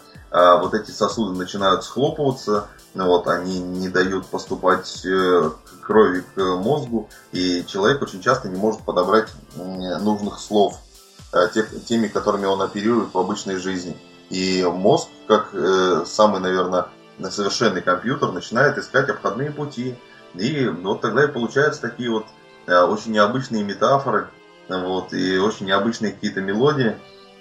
вот эти сосуды начинают схлопываться, вот, они не дают поступать э, крови к мозгу, и человек очень часто не может подобрать нужных слов тех, теми, которыми он оперирует в обычной жизни. И мозг, как самый, наверное, совершенный компьютер начинает искать обходные пути. И вот тогда и получаются такие вот э, очень необычные метафоры, вот, и очень необычные какие-то мелодии.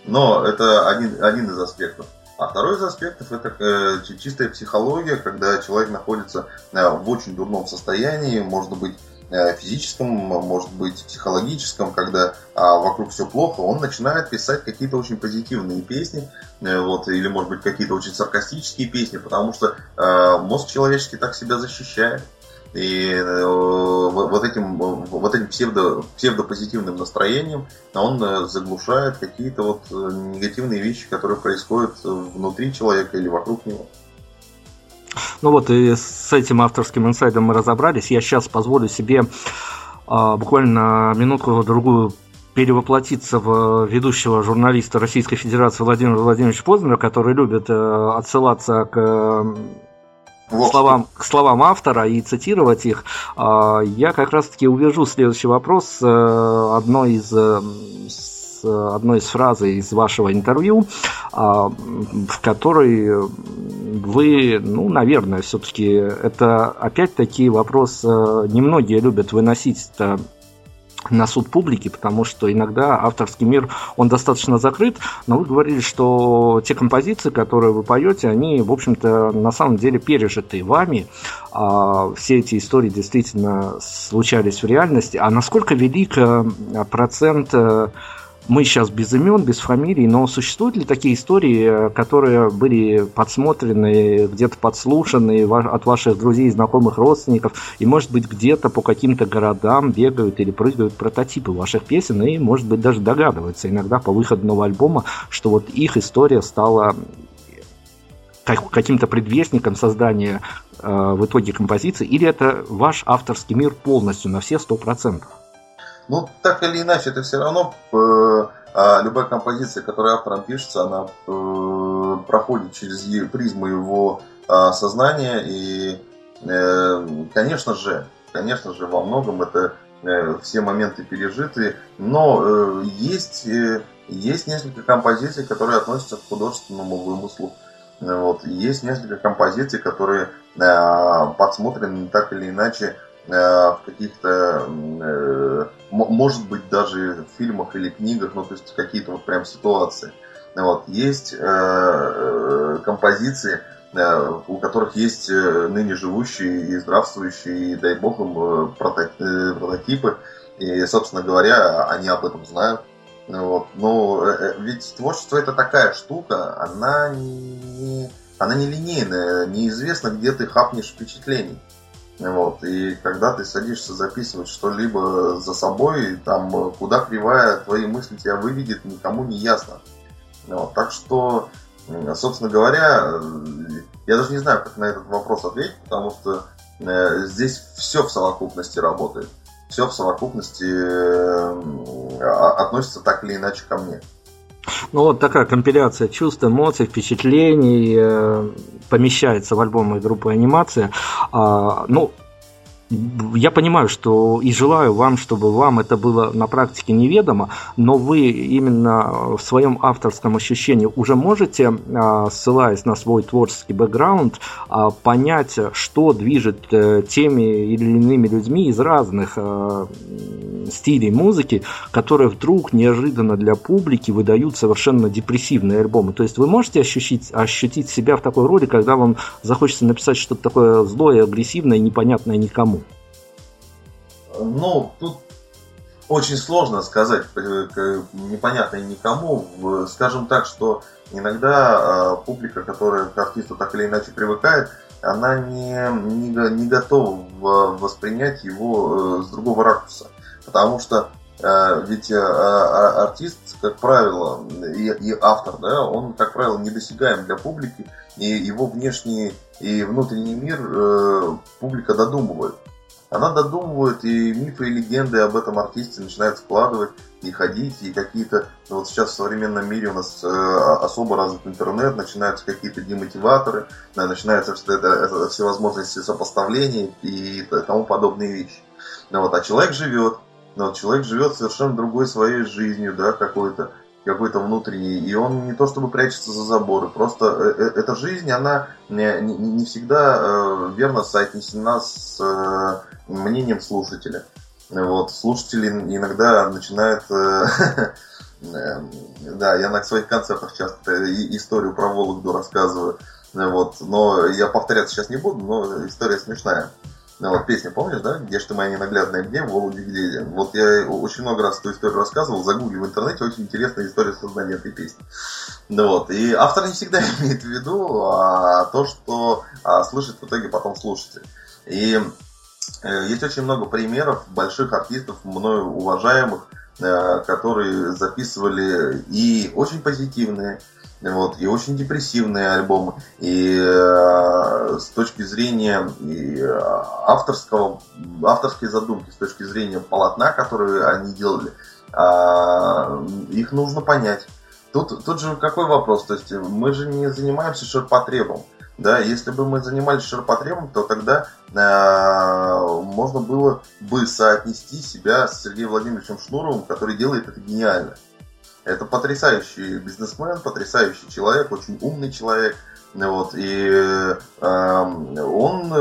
Но это один, один из аспектов. А второй из аспектов это э, чистая психология, когда человек находится э, в очень дурном состоянии, может быть Э, физическом, может быть психологическом, когда а, вокруг все плохо, он начинает писать какие-то очень позитивные песни, э, вот, или может быть какие-то очень саркастические песни, потому что э, мозг человеческий так себя защищает. И э, вот этим, вот этим псевдо, псевдопозитивным настроением он заглушает какие-то вот негативные вещи, которые происходят внутри человека или вокруг него. Ну вот и с этим авторским инсайдом мы разобрались. Я сейчас позволю себе а, буквально минутку-другую перевоплотиться в ведущего журналиста Российской Федерации Владимира Владимировича Познера, который любит э, отсылаться к словам, к словам автора и цитировать их, а, я как раз-таки увяжу следующий вопрос э, одной из э, одной из фраз из вашего интервью, а, в которой вы, ну, наверное, все-таки это опять-таки вопрос, э, немногие любят выносить на суд публики, потому что иногда авторский мир, он достаточно закрыт, но вы говорили, что те композиции, которые вы поете, они, в общем-то, на самом деле пережиты вами, а все эти истории действительно случались в реальности, а насколько велик э, процент э, мы сейчас без имен, без фамилий, но существуют ли такие истории, которые были подсмотрены, где-то подслушаны от ваших друзей, знакомых, родственников, и, может быть, где-то по каким-то городам бегают или прыгают прототипы ваших песен, и, может быть, даже догадываются иногда по выходу нового альбома, что вот их история стала каким-то предвестником создания э, в итоге композиции, или это ваш авторский мир полностью на все сто процентов? Ну, так или иначе, это все равно э, а любая композиция, которая автором пишется, она э, проходит через призму его э, сознания. И, э, конечно же, конечно же, во многом это э, все моменты пережиты. Но э, есть, э, есть несколько композиций, которые относятся к художественному вымыслу. Вот. Есть несколько композиций, которые э, подсмотрены так или иначе в каких-то э, может быть даже в фильмах или книгах, ну то есть какие-то вот прям ситуации. Вот. Есть э, э, композиции, э, у которых есть э, ныне живущие и здравствующие, и дай бог им э, э, прототипы. И, собственно говоря, они об этом знают. Вот. Но ведь творчество это такая штука, она не, она не линейная, неизвестно, где ты хапнешь впечатлений. Вот. И когда ты садишься записывать что-либо за собой, там куда кривая твои мысли тебя выведет, никому не ясно. Вот. Так что, собственно говоря, я даже не знаю, как на этот вопрос ответить, потому что э, здесь все в совокупности работает. Все в совокупности э, относится так или иначе ко мне. Ну вот такая компиляция чувств, эмоций, впечатлений э, помещается в альбом группы анимация. А, ну, я понимаю, что и желаю вам, чтобы вам это было на практике неведомо, но вы именно в своем авторском ощущении уже можете, а, ссылаясь на свой творческий бэкграунд, а, понять, что движет э, теми или иными людьми из разных а, стилей музыки, которые вдруг неожиданно для публики выдают совершенно депрессивные альбомы. То есть вы можете ощутить, ощутить себя в такой роли, когда вам захочется написать что-то такое злое, агрессивное, непонятное никому? Ну, тут очень сложно сказать, непонятно никому. Скажем так, что иногда публика, которая к артисту так или иначе привыкает, она не, не, не готова воспринять его с другого ракурса. Потому что Э, ведь э, а, артист, как правило, и, и автор, да, он, как правило, недосягаем для публики, и его внешний и внутренний мир э, публика додумывает. Она додумывает, и мифы и легенды об этом артисте начинают складывать и ходить, и какие-то... Ну, вот сейчас в современном мире у нас э, особо развит интернет, начинаются какие-то демотиваторы, да, начинаются это, это, всевозможности сопоставлений и тому подобные вещи. Ну, вот, а человек живет, но человек живет совершенно другой своей жизнью, да, какой-то какой-то внутренний, и он не то чтобы прячется за заборы, просто э, э, эта жизнь, она не, всегда э, верно соотнесена с мнением слушателя. Вот, слушатели иногда начинают [laughs] да, я на своих концертах часто историю про Вологду рассказываю. Вот, но я повторяться сейчас не буду, но история смешная. Ну, вот песня, помнишь, да? Где ж ты моя ненаглядная где, в Володе где? Вот я очень много раз эту историю рассказывал, загугли в интернете, очень интересная история создания этой песни. Ну вот, и автор не всегда [laughs] имеет в виду а, то, что а, слышит в итоге потом слушатель. И э, есть очень много примеров больших артистов, мною уважаемых, э, которые записывали и очень позитивные, вот, и очень депрессивные альбомы. И э, с точки зрения и, э, авторского, авторской задумки, с точки зрения полотна, которые они делали, э, их нужно понять. Тут, тут же какой вопрос? То есть мы же не занимаемся ширпотребом. Да, если бы мы занимались ширпотребом, то тогда э, можно было бы соотнести себя с Сергеем Владимировичем Шнуровым, который делает это гениально. Это потрясающий бизнесмен, потрясающий человек, очень умный человек. Вот, и э, он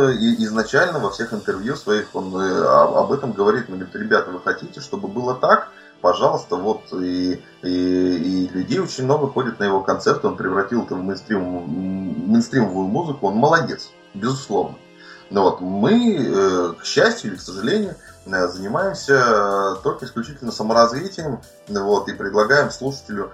изначально во всех интервью своих он э, об этом говорит. Он говорит, ребята, вы хотите, чтобы было так? Пожалуйста, вот и, и, и людей очень много ходит на его концерты, он превратил это в мейнстрим, мейнстримовую музыку, он молодец, безусловно. Но вот мы, э, к счастью или к сожалению, Э, занимаемся э, только исключительно саморазвитием вот, и предлагаем слушателю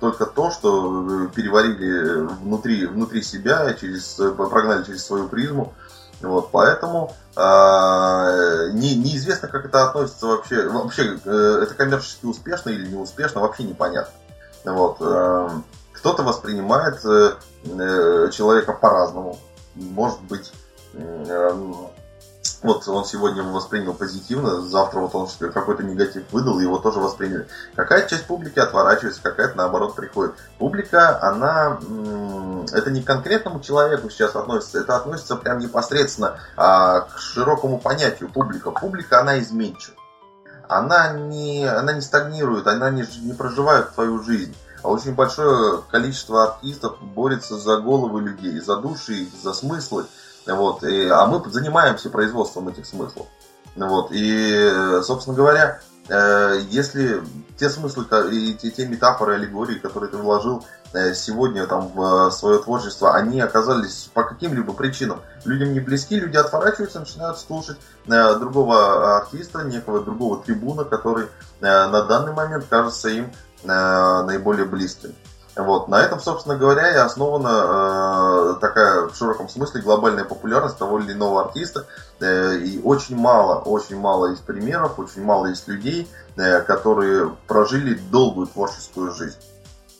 только то, что переварили внутри, внутри себя, через, прогнали через свою призму. Вот, поэтому э, не, неизвестно, как это относится вообще. Вообще, э, это коммерчески успешно или неуспешно, вообще непонятно. Вот, э, кто-то воспринимает э, человека по-разному. Может быть, вот он сегодня воспринял позитивно, завтра вот он какой-то негатив выдал, его тоже восприняли. Какая часть публики отворачивается, какая-то наоборот приходит. Публика, она, это не к конкретному человеку сейчас относится, это относится прям непосредственно а, к широкому понятию публика. Публика, она изменчива. Она не, она не стагнирует, она не, не проживает твою жизнь. А очень большое количество артистов борется за головы людей, за души, за смыслы. Вот, и, а мы занимаемся производством этих смыслов. Вот, и, собственно говоря, э, если те смыслы и те, те метафоры, аллегории, которые ты вложил э, сегодня там в свое творчество, они оказались по каким-либо причинам людям не близки, люди отворачиваются, начинают слушать э, другого артиста, некого другого трибуна, который на данный момент кажется им наиболее близким. Вот. На этом, собственно говоря, и основана э, такая в широком смысле глобальная популярность того или иного артиста. Э, и очень мало, очень мало есть примеров, очень мало есть людей, э, которые прожили долгую творческую жизнь.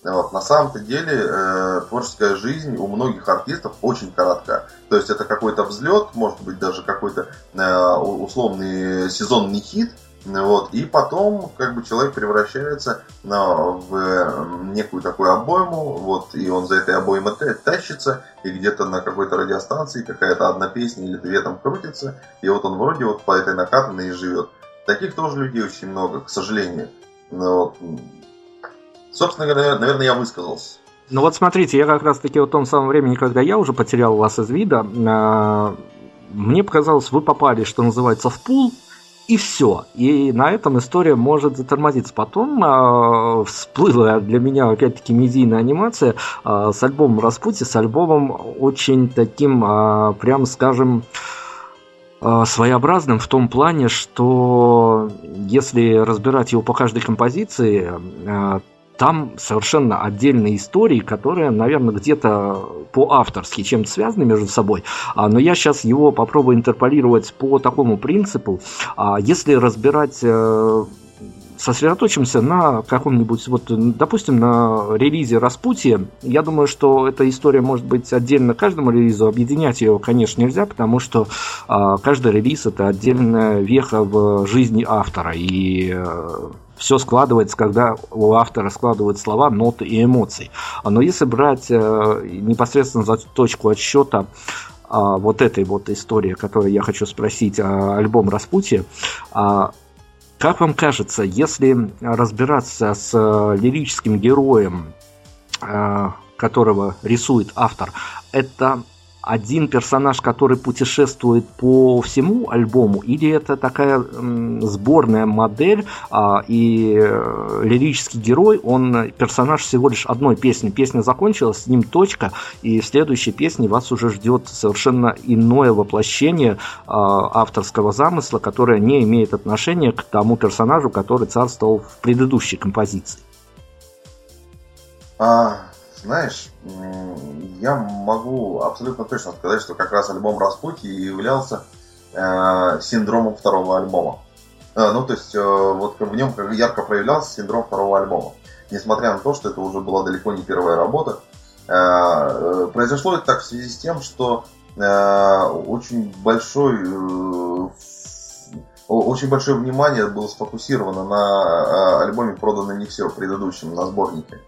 Вот. На самом-то деле э, творческая жизнь у многих артистов очень коротка. То есть это какой-то взлет, может быть даже какой-то э, условный сезонный хит, вот, и потом как бы человек превращается в некую такую обойму, вот, и он за этой обоймой тащится, и где-то на какой-то радиостанции какая-то одна песня или две там крутится, и вот он вроде вот по этой накатанной и живет. Таких тоже людей очень много, к сожалению. Ну, вот. Собственно говоря, наверное, я высказался. Ну вот смотрите, я как раз таки в том самом времени, когда я уже потерял вас из вида, а, мне показалось, вы попали, что называется, в пул, и все. И на этом история может затормозиться. Потом э, всплыла для меня, опять-таки, медийная анимация э, с альбомом Распути, с альбомом очень таким, э, прям скажем, своеобразным в том плане, что если разбирать его по каждой композиции, там совершенно отдельные истории, которые, наверное, где-то по-авторски чем-то связаны между собой. А, но я сейчас его попробую интерполировать по такому принципу. А, если разбирать э, сосредоточимся на каком-нибудь, вот, допустим, на релизе Распутия. Я думаю, что эта история может быть отдельно каждому релизу. Объединять ее, конечно, нельзя, потому что а, каждый релиз это отдельная веха в жизни автора. И а, все складывается, когда у автора складывают слова, ноты и эмоции. Но если брать а, непосредственно за точку отсчета а, вот этой вот истории, которую я хочу спросить, а, альбом Распутия, а, как вам кажется, если разбираться с э, лирическим героем, э, которого рисует автор, это один персонаж, который путешествует по всему альбому, или это такая сборная модель, а, и э, лирический герой, он персонаж всего лишь одной песни. Песня закончилась, с ним точка, и в следующей песне вас уже ждет совершенно иное воплощение а, авторского замысла, которое не имеет отношения к тому персонажу, который царствовал в предыдущей композиции. А, знаешь, я могу абсолютно точно сказать, что как раз альбом Распути являлся э, синдромом второго альбома. Э, ну, то есть, э, вот в нем ярко проявлялся синдром второго альбома. Несмотря на то, что это уже была далеко не первая работа. Э, э произошло это так в связи с тем, что э, очень большой э, очень большое внимание было сфокусировано на э, альбоме «Продано не все» предыдущем, на сборнике.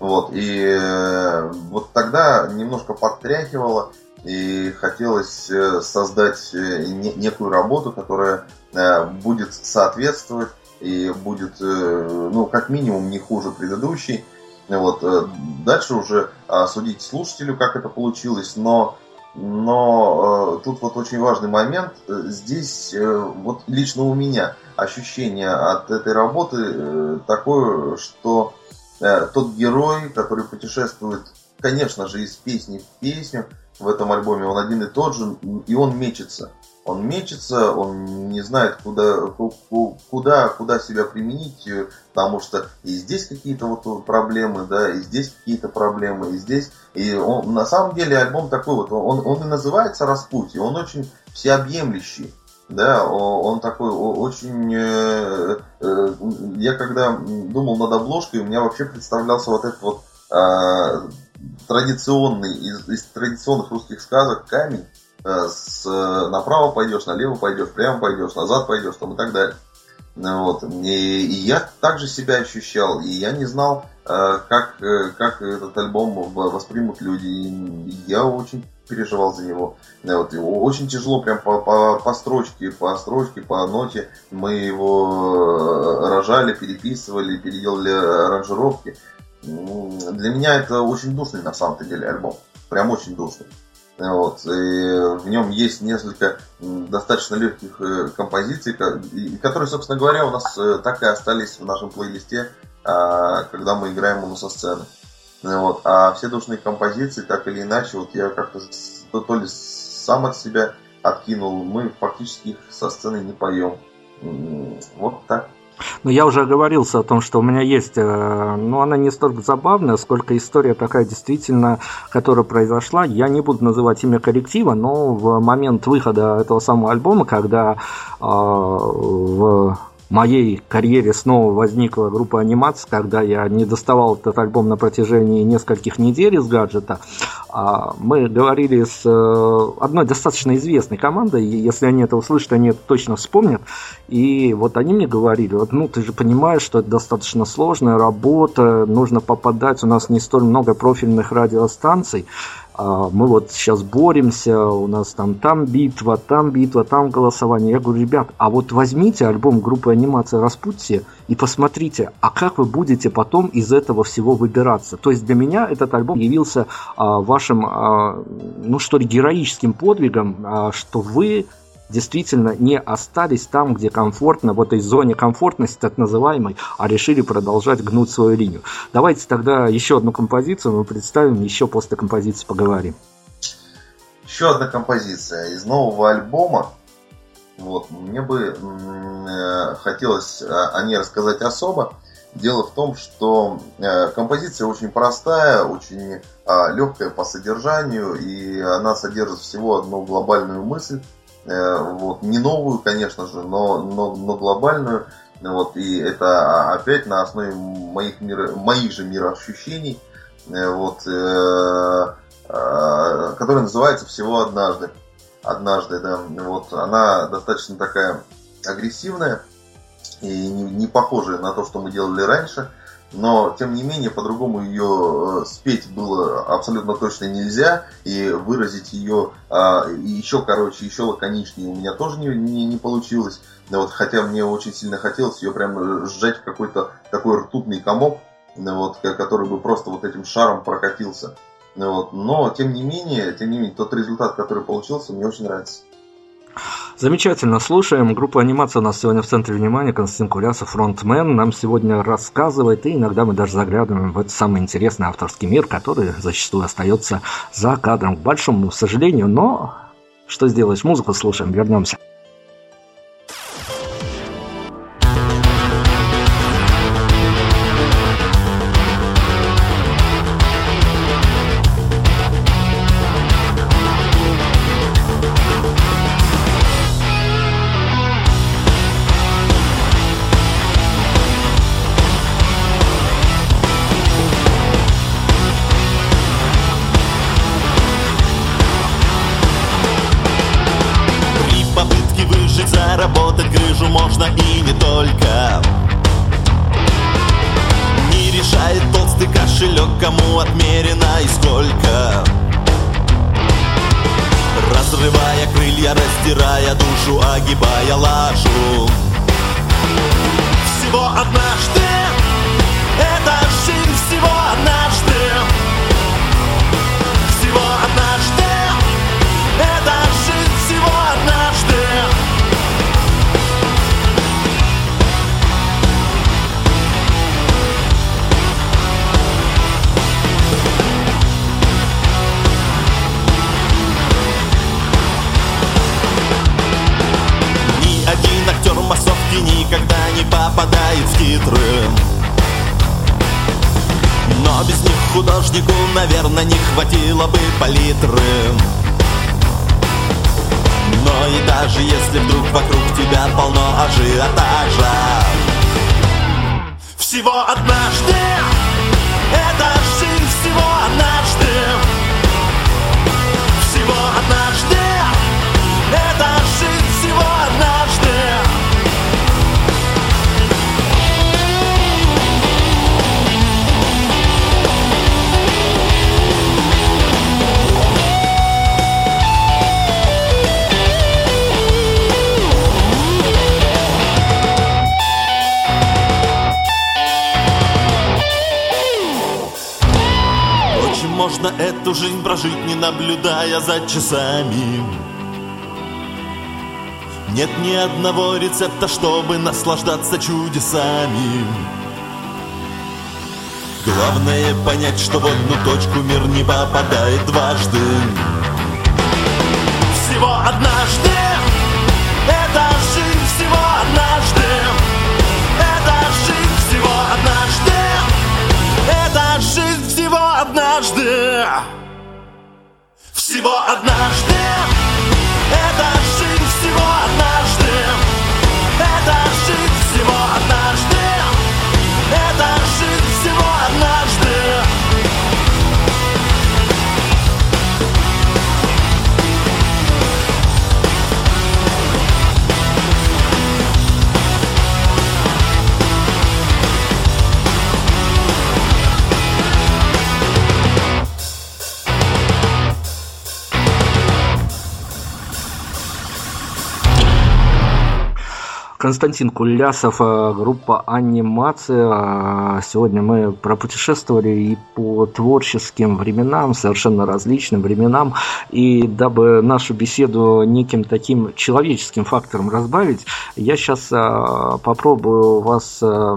Вот, и э, вот тогда немножко подтряхивало, и хотелось э, создать э, некую работу, которая будет соответствовать и будет, ну, как минимум, не хуже предыдущей. Вот. Дальше уже судить слушателю, как это получилось, но, но тут вот очень важный момент. Здесь вот лично у меня ощущение от этой работы такое, что тот герой, который путешествует, конечно же, из песни в песню в этом альбоме, он один и тот же, и он мечется. Он мечется, он не знает, куда, куда, куда себя применить, э, потому что и здесь какие-то вот проблемы, да, и здесь какие-то проблемы, и здесь. И он, на самом деле альбом такой вот, он, он и называется Распутий, он очень всеобъемлющий. Да, он такой очень... Э, э, я когда думал над обложкой, у меня вообще представлялся вот этот вот а, традиционный, из, из традиционных русских сказок камень. Э, с, направо пойдешь, налево пойдешь, прямо пойдешь, назад пойдешь, там и так далее. Вот. И, и я также себя ощущал, и я не знал, как, как этот альбом воспримут люди. И я очень переживал за него. Вот, его очень тяжело, прям по, по, по строчке, по строчке, по ноте. Мы его э, рожали, переписывали, переделали аранжировки. Для меня это очень душный на самом-то деле альбом. Прям очень душный. Вот. И в нем есть несколько достаточно легких э, композиций, которые, собственно говоря, у нас э, так и остались в нашем плейлисте, а, когда мы играем у нас со сцены. Вот. А все душные композиции, так или иначе, вот я как-то то, ли сам от себя откинул, мы фактически их со сцены не поем. Вот так. Ну, я уже оговорился о том, что у меня есть, э, ну, она не столько забавная, сколько история такая действительно, которая произошла. Я не буду называть имя коллектива, но в момент выхода этого самого альбома, когда э, в моей карьере снова возникла группа анимации, когда я не доставал этот альбом на протяжении нескольких недель из гаджета. А мы говорили с э, одной достаточно известной командой, и если они это услышат, они это точно вспомнят. И вот они мне говорили, вот, ну ты же понимаешь, что это достаточно сложная работа, нужно попадать, у нас не столь много профильных радиостанций. А, мы вот сейчас боремся, у нас там там битва, там битва, там голосование. Я говорю, ребят, а вот возьмите альбом группы анимация Распутия и посмотрите, а как вы будете потом из этого всего выбираться. То есть для меня этот альбом явился а, вашим, а, ну что ли, героическим подвигом, что вы действительно не остались там, где комфортно, в этой зоне комфортности так называемой, а решили продолжать гнуть свою линию. Давайте тогда еще одну композицию мы представим, еще после композиции поговорим. Еще одна композиция из нового альбома. Вот, мне бы э, хотелось о ней рассказать особо. Дело в том, что э, композиция очень простая, очень э, легкая по содержанию, и она содержит всего одну глобальную мысль. Э, вот, не новую, конечно же, но, но, но глобальную. Вот, и это опять на основе моих, мир, моих же мироощущений, э, вот, э, э, которая называется «Всего однажды». Однажды, да. Вот, она достаточно такая агрессивная и не, не похожая на то, что мы делали раньше. Но, тем не менее, по-другому ее спеть было абсолютно точно нельзя. И выразить ее а, еще короче, еще лаконичнее у меня тоже не, не, не получилось. Да вот, хотя мне очень сильно хотелось ее прям сжать в какой-то такой ртутный комок, вот, который бы просто вот этим шаром прокатился. Вот. Но, тем не менее, тем не менее, тот результат, который получился, мне очень нравится. Замечательно, слушаем. Группа анимация у нас сегодня в центре внимания. Константин Курясов, фронтмен, нам сегодня рассказывает, и иногда мы даже заглядываем в этот самый интересный авторский мир, который зачастую остается за кадром. К большому сожалению, но что сделаешь, музыку слушаем, вернемся. Наблюдая за часами. Нет ни одного рецепта, чтобы наслаждаться чудесами. Главное понять, что в одну точку мир не попадает дважды. Всего однажды. Это жизнь всего однажды. Это жизнь всего однажды. Это жизнь всего однажды всего однажды. Это жизнь всего однажды Константин Кулясов, э, группа «Анимация». Сегодня мы пропутешествовали и по творческим временам, совершенно различным временам. И дабы нашу беседу неким таким человеческим фактором разбавить, я сейчас э, попробую вас э,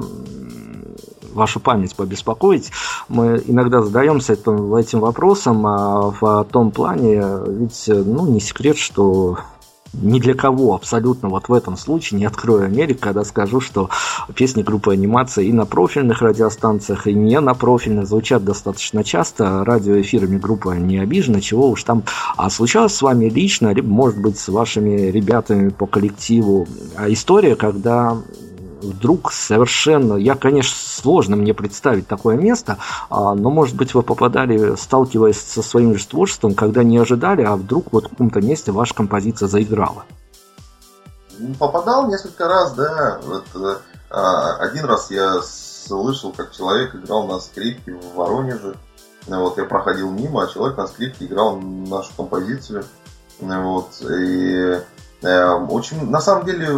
вашу память побеспокоить. Мы иногда задаемся этим, этим вопросом а в том плане, ведь ну, не секрет, что ни для кого абсолютно вот в этом случае не открою Америку, когда скажу, что песни группы анимация и на профильных радиостанциях, и не на профильных звучат достаточно часто. Радиоэфирами группа не обижена, чего уж там. А случалось с вами лично, может быть, с вашими ребятами по коллективу а история, когда вдруг совершенно, я, конечно, сложно мне представить такое место, а, но, может быть, вы попадали, сталкиваясь со своим же творчеством, когда не ожидали, а вдруг вот в каком-то месте ваша композиция заиграла? Попадал несколько раз, да. Вот, э, а, один раз я слышал, как человек играл на скрипке в Воронеже. Вот, я проходил мимо, а человек на скрипке играл нашу композицию. Вот, и очень, на самом деле,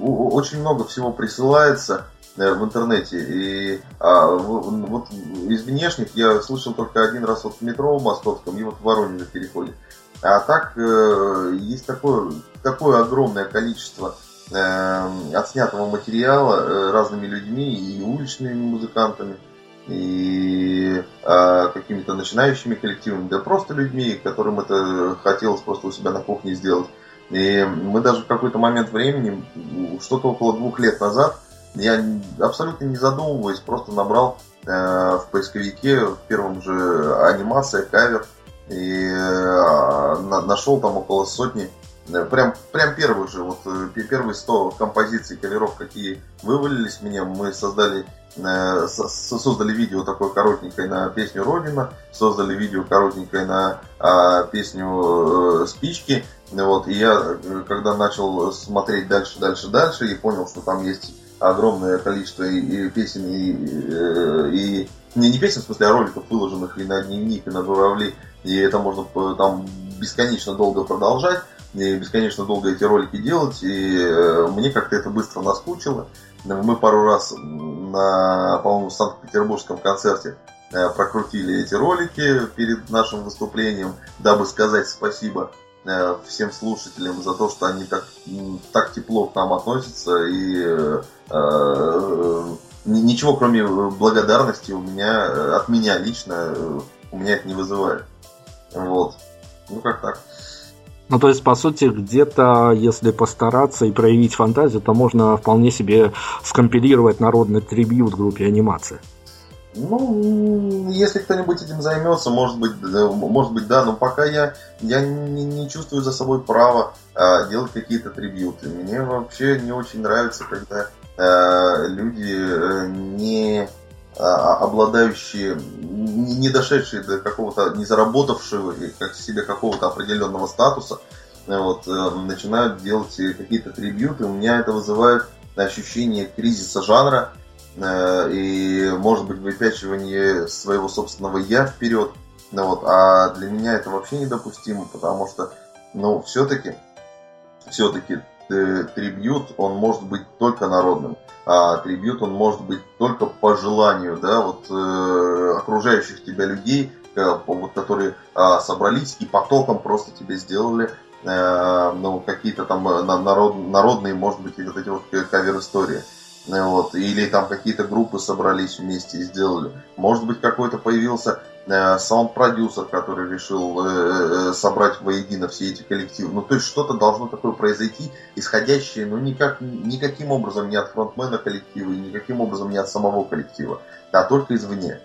очень много всего присылается э, в интернете. И а, вот из внешних я слышал только один раз вот в метро в московском и вот в Воронеже переходе. А так э, есть такое, такое огромное количество э, отснятого материала э, разными людьми и уличными музыкантами и э, какими-то начинающими коллективами, да просто людьми, которым это хотелось просто у себя на кухне сделать. И мы даже в какой-то момент времени, что-то около двух лет назад, я абсолютно не задумываясь, просто набрал э, в поисковике в первом же анимация, кавер, и э, нашел там около сотни, э, прям, прям первый же, вот первые 100 композиций, каверов, какие вывалились мне, мы создали создали видео такое коротенькое на песню Родина, создали видео коротенькое на а, песню Спички. Вот, и я, э, когда начал смотреть дальше, дальше, дальше, и понял, что там есть огромное количество и, и песен, и, и, не, не песен, в смысле, а роликов, выложенных и на дневник, и на журавли, и это можно там бесконечно долго продолжать, и бесконечно долго эти ролики делать, и мне как-то это быстро наскучило. Мы пару раз на, по-моему, Санкт-Петербургском концерте э, прокрутили эти ролики перед нашим выступлением, дабы сказать спасибо э, всем слушателям за то, что они так, так тепло к нам относятся и э, э, ничего кроме благодарности у меня от меня лично у меня это не вызывает. Вот. Ну как так. Ну, то есть, по сути, где-то, если постараться и проявить фантазию, то можно вполне себе скомпилировать народный трибют группе анимации. Ну, если кто-нибудь этим займется, может быть, может быть, да, но пока я, я не, не чувствую за собой права а, делать какие-то трибьюты. Мне вообще не очень нравится, когда а, люди э, не а, обладающие, не дошедшие до какого-то, не заработавшего как себе какого-то определенного статуса, вот, э, начинают делать какие-то трибьюты. У меня это вызывает ощущение кризиса жанра э, и, может быть, выпячивание своего собственного я вперед. Ну, вот, а для меня это вообще недопустимо, потому что, ну, все-таки, все-таки э, трибьют, он может быть только народным а трибют он может быть только по желанию, да, вот э, окружающих тебя людей, э, вот, которые э, собрались и потоком просто тебе сделали э, ну, какие-то там э, народ, народные, может быть, вот эти вот кавер-истории. Э, вот, или там какие-то группы собрались вместе и сделали. Может быть, какой-то появился Э, саунд-продюсер, который решил э, э, собрать воедино все эти коллективы. Ну, то есть что-то должно такое произойти, исходящее, ну, никак, никаким образом не от фронтмена коллектива, никаким образом не от самого коллектива, а только извне.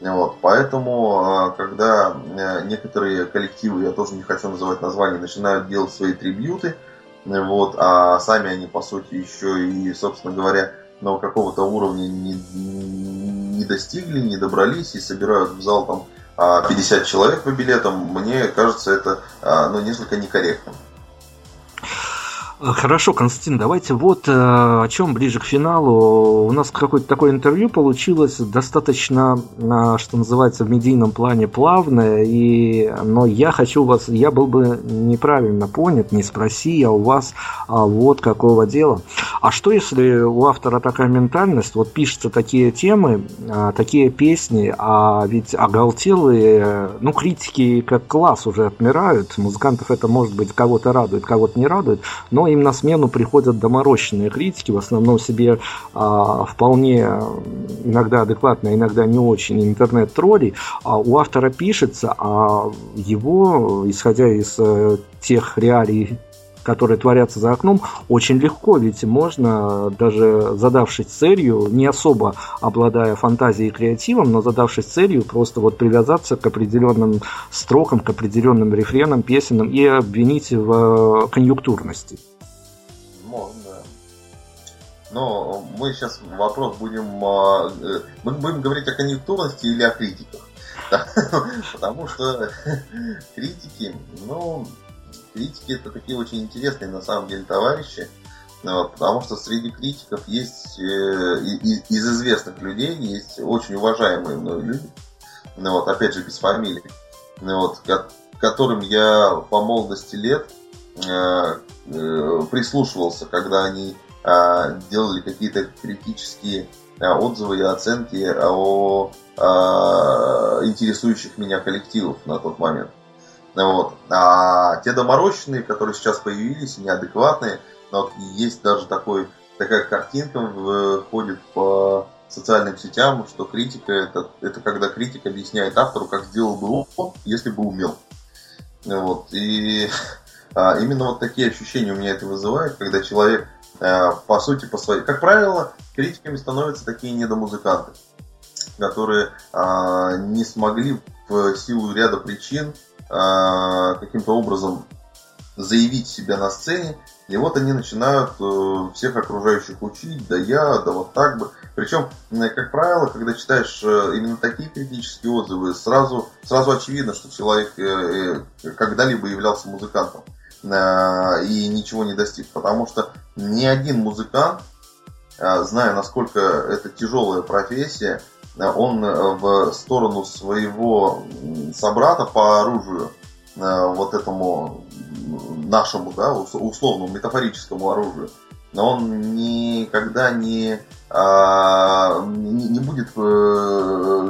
Вот, поэтому, когда некоторые коллективы, я тоже не хочу называть названия, начинают делать свои трибьюты, вот, а сами они, по сути, еще и, собственно говоря, но какого-то уровня не, не достигли, не добрались и собирают в зал там 50 а, человек по билетам, мне кажется, это а, ну, несколько некорректным. Хорошо, Константин, давайте вот э, о чем ближе к финалу. У нас какое-то такое интервью получилось достаточно, э, что называется, в медийном плане плавное, и, но я хочу вас, я был бы неправильно понят, не спроси я у вас а вот какого дела. А что если у автора такая ментальность, вот пишутся такие темы, а, такие песни, а ведь оголтелые, ну, критики как класс уже отмирают, музыкантов это может быть кого-то радует, кого-то не радует, но им на смену приходят доморощенные критики, в основном себе а, вполне иногда адекватно, иногда не очень интернет-тролли. А у автора пишется, а его, исходя из э, тех реалий которые творятся за окном, очень легко, ведь можно, даже задавшись целью, не особо обладая фантазией и креативом, но задавшись целью, просто вот привязаться к определенным строкам, к определенным рефренам, песенам и обвинить в конъюнктурности. Но мы сейчас вопрос будем... А, э, мы будем говорить о конъюнктурности или о критиках. [laughs] Потому что [laughs] критики, ну, критики это такие очень интересные на самом деле товарищи, ну потому что среди критиков есть э, из, из известных людей есть очень уважаемые мной люди, ну вот, опять же без фамилий, ну вот, ко которым я по молодости лет э, прислушивался, когда они делали какие-то критические э, отзывы и оценки о э, интересующих меня коллективов на тот момент. Вот. А те доморощенные, которые сейчас появились, неадекватные, но есть даже такой, такая картинка ходит по социальным сетям, что критика это, это когда критик объясняет автору, как сделал бы он, если бы умел. Вот. И а, именно вот такие ощущения у меня это вызывает, когда человек, а, по сути, по своей... Как правило, критиками становятся такие недомузыканты, которые а, не смогли в силу ряда причин а, каким-то образом заявить себя на сцене, и вот они начинают э, всех окружающих учить, да я, да вот так бы. Причем, как правило, когда читаешь э, именно такие критические отзывы, сразу, сразу очевидно, что человек э, когда-либо являлся музыкантом и ничего не достиг. Потому что ни один музыкант, зная, насколько это тяжелая профессия, он э, в сторону своего собрата по оружию, э, вот этому нашему, да, условному метафорическому оружию, но он никогда не, а, не, не будет э,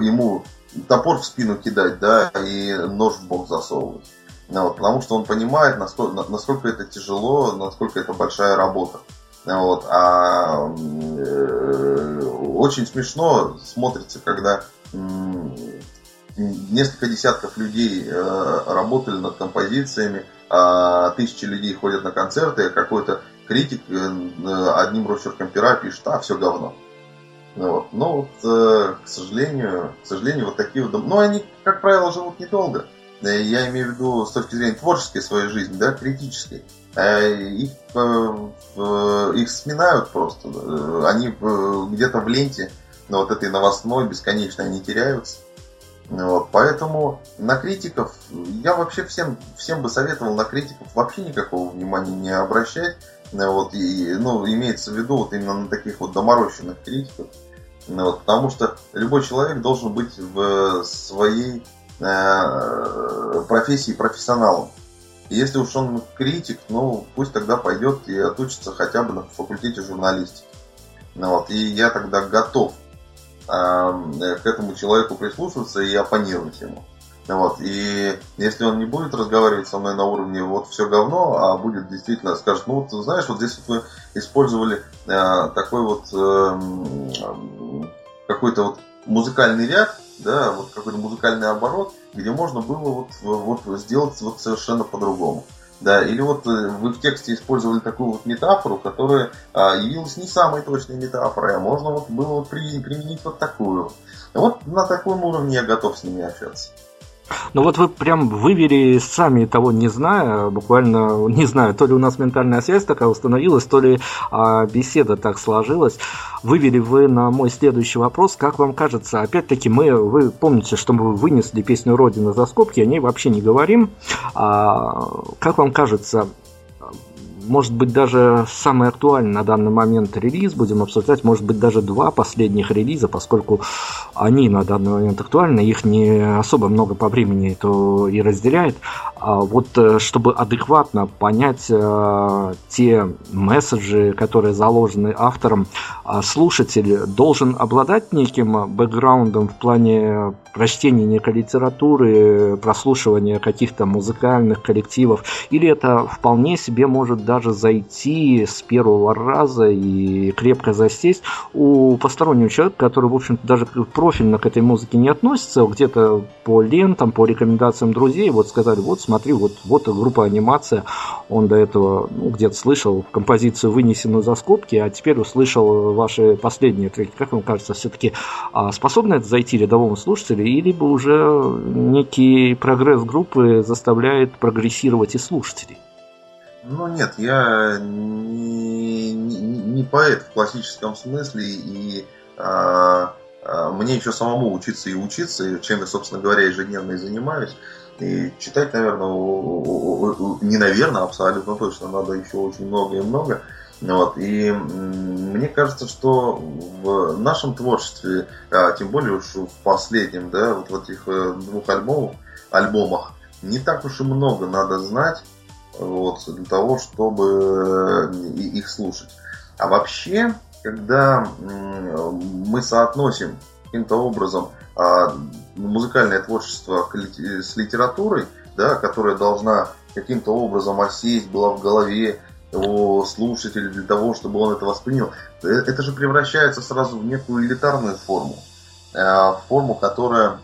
ему топор в спину кидать, да, и нож в бок засовывать. Ну вот, потому что он понимает, насколько, насколько это тяжело, насколько это большая работа. Вот. А э, очень смешно смотрится, когда несколько десятков людей э, работали над композициями, а тысячи людей ходят на концерты, а какой-то критик э, одним росчерком пера пишет, а, все говно. Ну вот. Но вот, э, к сожалению, к сожалению, вот такие вот... Ну, они, как правило, живут недолго. Я имею в виду с точки зрения творческой своей жизни, да, критической. Э, их, э, их сминают просто. Они где-то в ленте, на вот этой новостной, бесконечно они теряются. Вот, поэтому на критиков, я вообще всем, всем бы советовал на критиков вообще никакого внимания не обращать. Вот, и, ну, имеется в виду вот именно на таких вот доморощенных критиков. Вот, потому что любой человек должен быть в своей э, профессии профессионалом. Если уж он критик, ну пусть тогда пойдет и отучится хотя бы на факультете журналистики. Ну, вот, и я тогда готов э, к этому человеку прислушиваться и оппонировать ему. Ну, вот, и если он не будет разговаривать со мной на уровне вот все говно, а будет действительно скажет, ну вот знаешь, вот здесь вот вы использовали э, такой вот э, какой-то вот музыкальный ряд, да, вот какой-то музыкальный оборот, где можно было вот, вот сделать вот совершенно по-другому. Да, или вот э, вы в тексте использовали такую вот метафору, которая а, явилась не самой точной метафорой, а можно вот было применить вот такую. Вот на таком уровне я готов с ними общаться. Ну вот вы прям вывели сами того не зная, буквально не знаю, то ли у нас ментальная связь такая установилась, то ли а, беседа так сложилась. Вывели вы на мой следующий вопрос, как вам кажется, опять-таки мы, вы помните, что мы вынесли песню Родина за скобки, о ней вообще не говорим. А, как вам кажется, может быть, даже самый актуальный на данный момент релиз будем обсуждать, может быть, даже два последних релиза, поскольку они на данный момент актуальны, их не особо много по времени то и разделяет. А вот э, чтобы адекватно понять э, те месседжи, которые заложены автором, а слушатель должен обладать неким бэкграундом в плане прочтения некой литературы, прослушивания каких-то музыкальных коллективов, или это вполне себе может даже зайти с первого раза и крепко засесть у постороннего человека, который, в общем-то, даже профильно к этой музыке не относится, где-то по лентам, по рекомендациям друзей, вот сказали, вот смотри, вот, вот группа анимация, он до этого ну, где-то слышал композицию, вынесенную за скобки, а теперь услышал ваши последние треки. Как вам кажется, все-таки а, способно это зайти рядовому слушателю, или бы уже некий прогресс группы заставляет прогрессировать и слушателей? Ну нет, я не, не, не поэт в классическом смысле, и а, а, мне еще самому учиться и учиться, чем я, собственно говоря, ежедневно и занимаюсь. И читать, наверное, не наверное, абсолютно точно, надо еще очень много и много. Вот. И мне кажется, что в нашем творчестве, а тем более уж в последнем, да, вот в этих э, двух альбомах, альбомах, не так уж и много надо знать вот, для того, чтобы э, их слушать. А вообще, когда мы соотносим каким-то образом а, музыкальное творчество с литературой, да, которая должна каким-то образом осесть была в голове у слушателя для того, чтобы он это воспринял, э, это же превращается сразу в некую элитарную форму. Э, форму, которая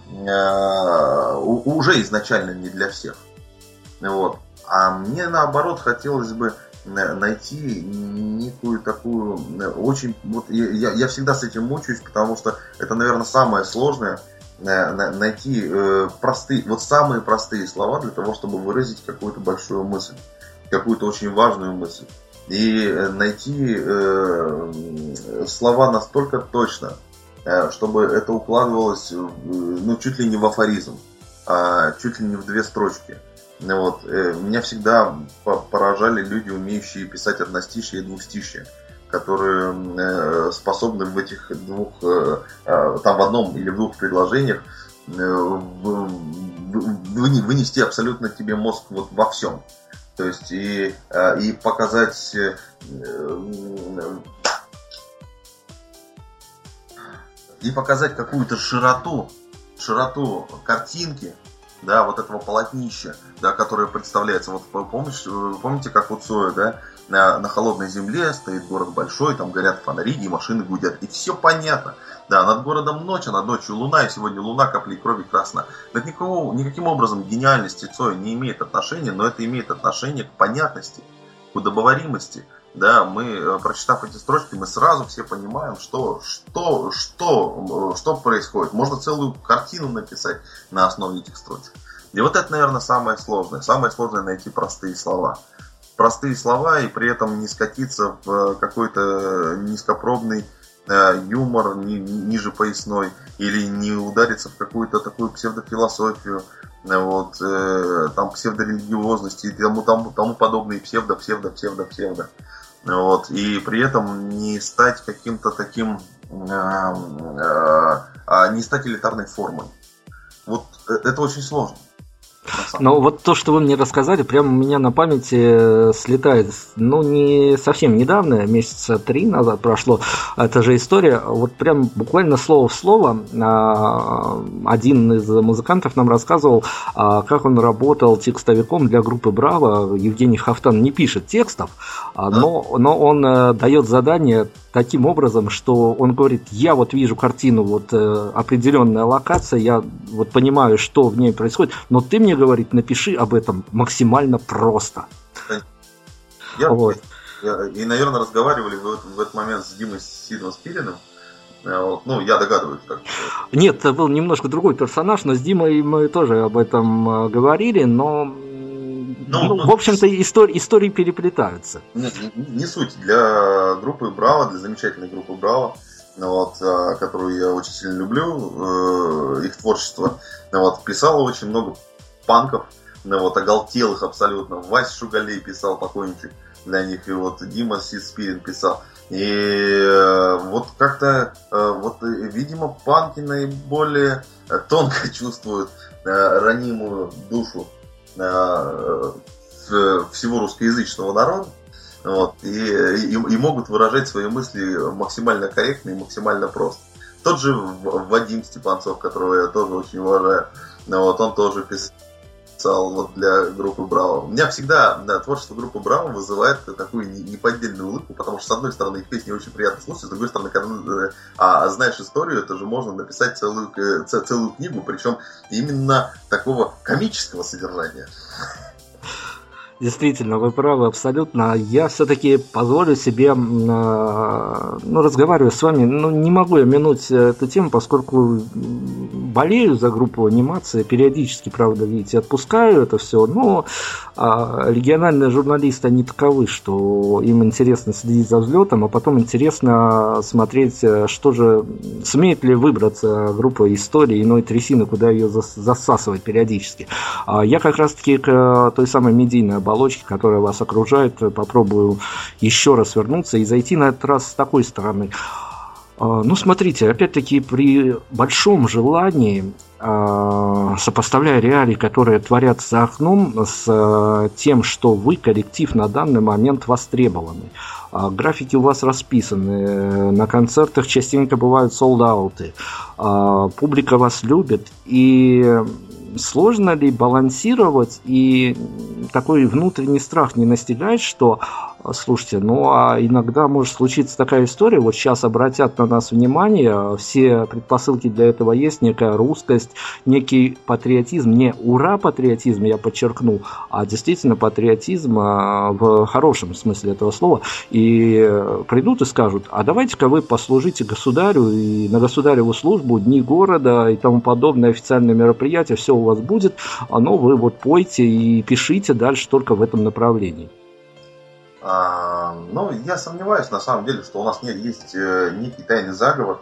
уже изначально не для всех. Вот. А мне наоборот хотелось бы найти некую такую очень вот я, я всегда с этим мучаюсь, потому что это, наверное, самое сложное найти э, простые, вот самые простые слова для того, чтобы выразить какую-то большую мысль, какую-то очень важную мысль. И э, найти э, слова настолько точно, чтобы это укладывалось ну, чуть ли не в афоризм, а чуть ли не в две строчки. Вот. Э, меня всегда поражали люди, умеющие писать одностишие и двухстишие которые э, способны в этих двух, э, там в одном или в двух предложениях вынести абсолютно тебе мозг вот во всем. То есть и, и показать и показать какую-то широту, широту картинки, да, вот этого полотнища, да, которое представляется, вот помнишь, э, помните, как у Цоя, да, на, на холодной земле стоит город большой, там горят фонари, и машины гудят, и все понятно. Да, над городом ночь, а над ночью луна, и сегодня луна капли крови красна. Так никакого, никаким образом гениальности Цоя не имеет отношения, но это имеет отношение к понятности, к удобоваримости, да, мы, э, прочитав эти строчки, мы сразу все понимаем, что, что, что, э, что происходит. Можно целую картину написать на основе этих строчек. И вот это, наверное, самое сложное. Самое сложное найти простые слова. Простые слова и при этом не скатиться в э, какой-то низкопробный юмор ни, ниже поясной или не удариться в какую-то такую псевдофилософию, вот, э, там псевдорелигиозности и тому, тому, тому подобные псевдо, псевдо, псевдо, псевдо. Вот, и при этом не стать каким-то таким, э, э, э, не стать элитарной формой. Вот э, это очень сложно. Но вот то, что вы мне рассказали, прямо у меня на памяти э, слетает, ну, не совсем недавно, месяца три назад прошло, эта же история, вот прям буквально слово в слово а, один из музыкантов нам рассказывал, а, как он работал текстовиком для группы Браво, Евгений Хафтан не пишет текстов, а, но, но он э, дает задание таким образом, что он говорит, я вот вижу картину, вот э, определенная локация, я вот понимаю, что в ней происходит, но ты мне говорит, напиши об этом максимально просто. Я, вот. я, и, наверное, разговаривали в, в этот момент с Димой Сидом Спилиным. Э, ну, я догадываюсь, как. Нет, это был немножко другой персонаж, но с Димой мы тоже об этом э, говорили, но ну, ну, в общем-то, истории, истории переплетаются. Не, не, не суть. Для группы Браво, для замечательной группы Браво, вот, а, которую я очень сильно люблю, э, их творчество, вот, писало очень много панков, ну, вот, оголтелых абсолютно. Вась Шугалей писал покойничек для них, и вот Дима Сиспирин писал. И э, вот как-то, э, вот, видимо, панки наиболее тонко чувствуют ранимую душу Э, всего русскоязычного народа. Вот, и, и, и могут выражать свои мысли максимально корректно и максимально просто. Тот же Вадим Степанцов, которого я тоже очень уважаю, вот, он тоже писал писал вот для группы Браво. У меня всегда да, творчество группы Браво вызывает такую неподдельную улыбку, потому что, с одной стороны, их песни очень приятно слушать, с другой стороны, когда э, а, знаешь историю, это же можно написать целую, э, целую книгу, причем именно такого комического содержания. Действительно, вы правы абсолютно. Я все-таки позволю себе, а, ну, разговариваю с вами, ну, не могу я минуть эту тему, поскольку болею за группу анимации, периодически, правда, видите, отпускаю это все, но а, региональные журналисты, они таковы, что им интересно следить за взлетом, а потом интересно смотреть, что же, сумеет ли выбраться группа истории иной трясины, куда ее засасывать периодически. А я как раз-таки к той самой медийной оболочки, которая вас окружает, попробую еще раз вернуться и зайти на этот раз с такой стороны. А, ну, смотрите, опять-таки, при большом желании, а, сопоставляя реалии, которые творятся за окном, с а, тем, что вы, коллектив, на данный момент востребованы. Графики у вас расписаны, на концертах частенько бывают солдаты, публика вас любит, и сложно ли балансировать и такой внутренний страх не настигает, что Слушайте, ну а иногда может случиться такая история, вот сейчас обратят на нас внимание, все предпосылки для этого есть, некая русскость, некий патриотизм, не ура патриотизм, я подчеркну, а действительно патриотизм а, в хорошем смысле этого слова, и придут и скажут, а давайте-ка вы послужите государю и на государеву службу, дни города и тому подобное, официальные мероприятия, все у вас будет, но вы вот пойте и пишите дальше только в этом направлении. А, ну, я сомневаюсь, на самом деле, что у нас нет, есть э, некий тайный заговор,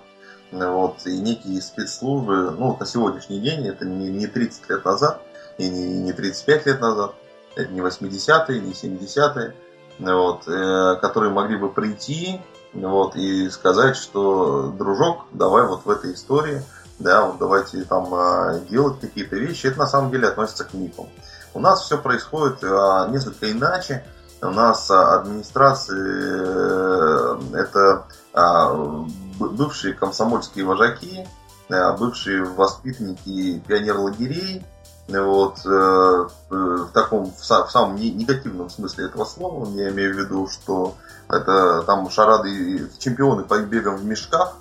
вот, и некие спецслужбы, ну, на сегодняшний день, это не, не 30 лет назад, и не, не 35 лет назад, это не 80-е, не 70-е, вот, э, которые могли бы прийти вот, и сказать, что, дружок, давай вот в этой истории, да, вот давайте там э, делать какие-то вещи, это на самом деле относится к мифам. У нас все происходит э, несколько иначе, у нас а, администрации э, это а, бывшие комсомольские вожаки, э, бывшие воспитанники пионер-лагерей, вот, э, в таком, в самом негативном смысле этого слова, я имею в виду, что это там шарады, чемпионы по бегам в мешках,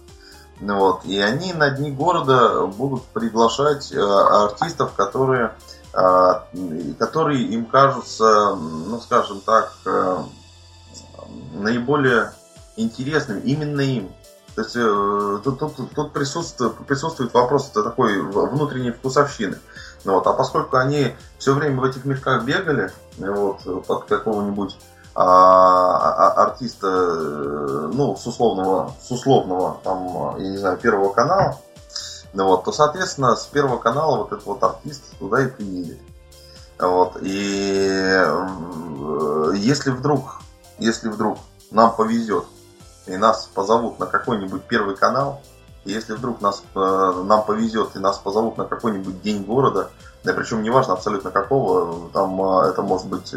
вот, и они на дни города будут приглашать артистов, которые которые им кажутся, ну скажем так, э, наиболее интересными именно им. То есть э, тут, тут, тут присутствует, присутствует вопрос такой внутренней вкусовщины. Ну вот, а поскольку они все время в этих мешках бегали, вот, под какого-нибудь а, а, артиста, э, ну, с условного, с условного, там, я не знаю, первого канала, ну вот, то, соответственно, с Первого канала вот этот вот артист туда и приедет. Вот, и э, если вдруг, если вдруг нам повезет, и нас позовут на какой-нибудь Первый канал, и если вдруг нас, э, нам повезет и нас позовут на какой-нибудь день города, да причем неважно абсолютно какого, там э, это может быть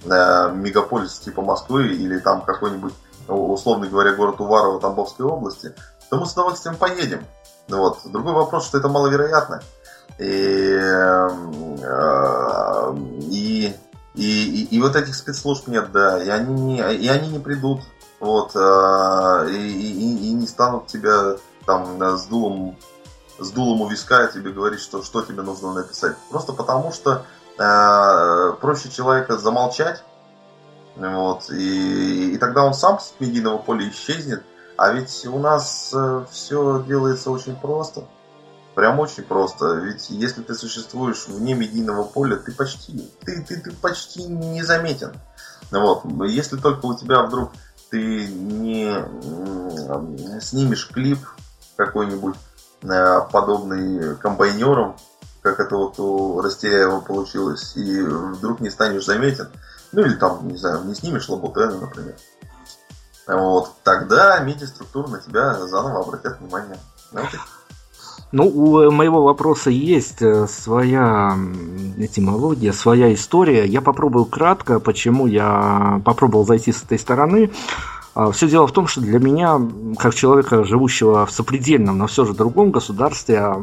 мегаполис типа Москвы или там какой-нибудь, условно говоря, город Уварово Тамбовской области, то мы с удовольствием поедем. Вот. Другой вопрос, что это маловероятно. И, э, и, и, и, вот этих спецслужб нет, да, и они не, и они не придут, вот, э, и, и, и не станут тебя там с дулом, с дулом у виска тебе говорить, что, что тебе нужно написать. Просто потому, что э, проще человека замолчать, вот, и, и тогда он сам с медийного поля исчезнет, а ведь у нас э, все делается очень просто. Прям очень просто. Ведь если ты существуешь вне медийного поля, ты почти, ты, ты, ты почти незаметен. Вот. Если только у тебя вдруг ты не снимешь клип какой-нибудь э, подобный комбайнером, как это вот у Растеряева получилось, и вдруг не станешь заметен, ну или там, не знаю, не снимешь Лабутена, например, вот, тогда медиа-структура на тебя заново обратят внимание. Знаете? Ну, у моего вопроса есть э, своя этимология, своя история. Я попробую кратко, почему я попробовал зайти с этой стороны. А, все дело в том, что для меня, как человека, живущего в сопредельном, но все же другом государстве,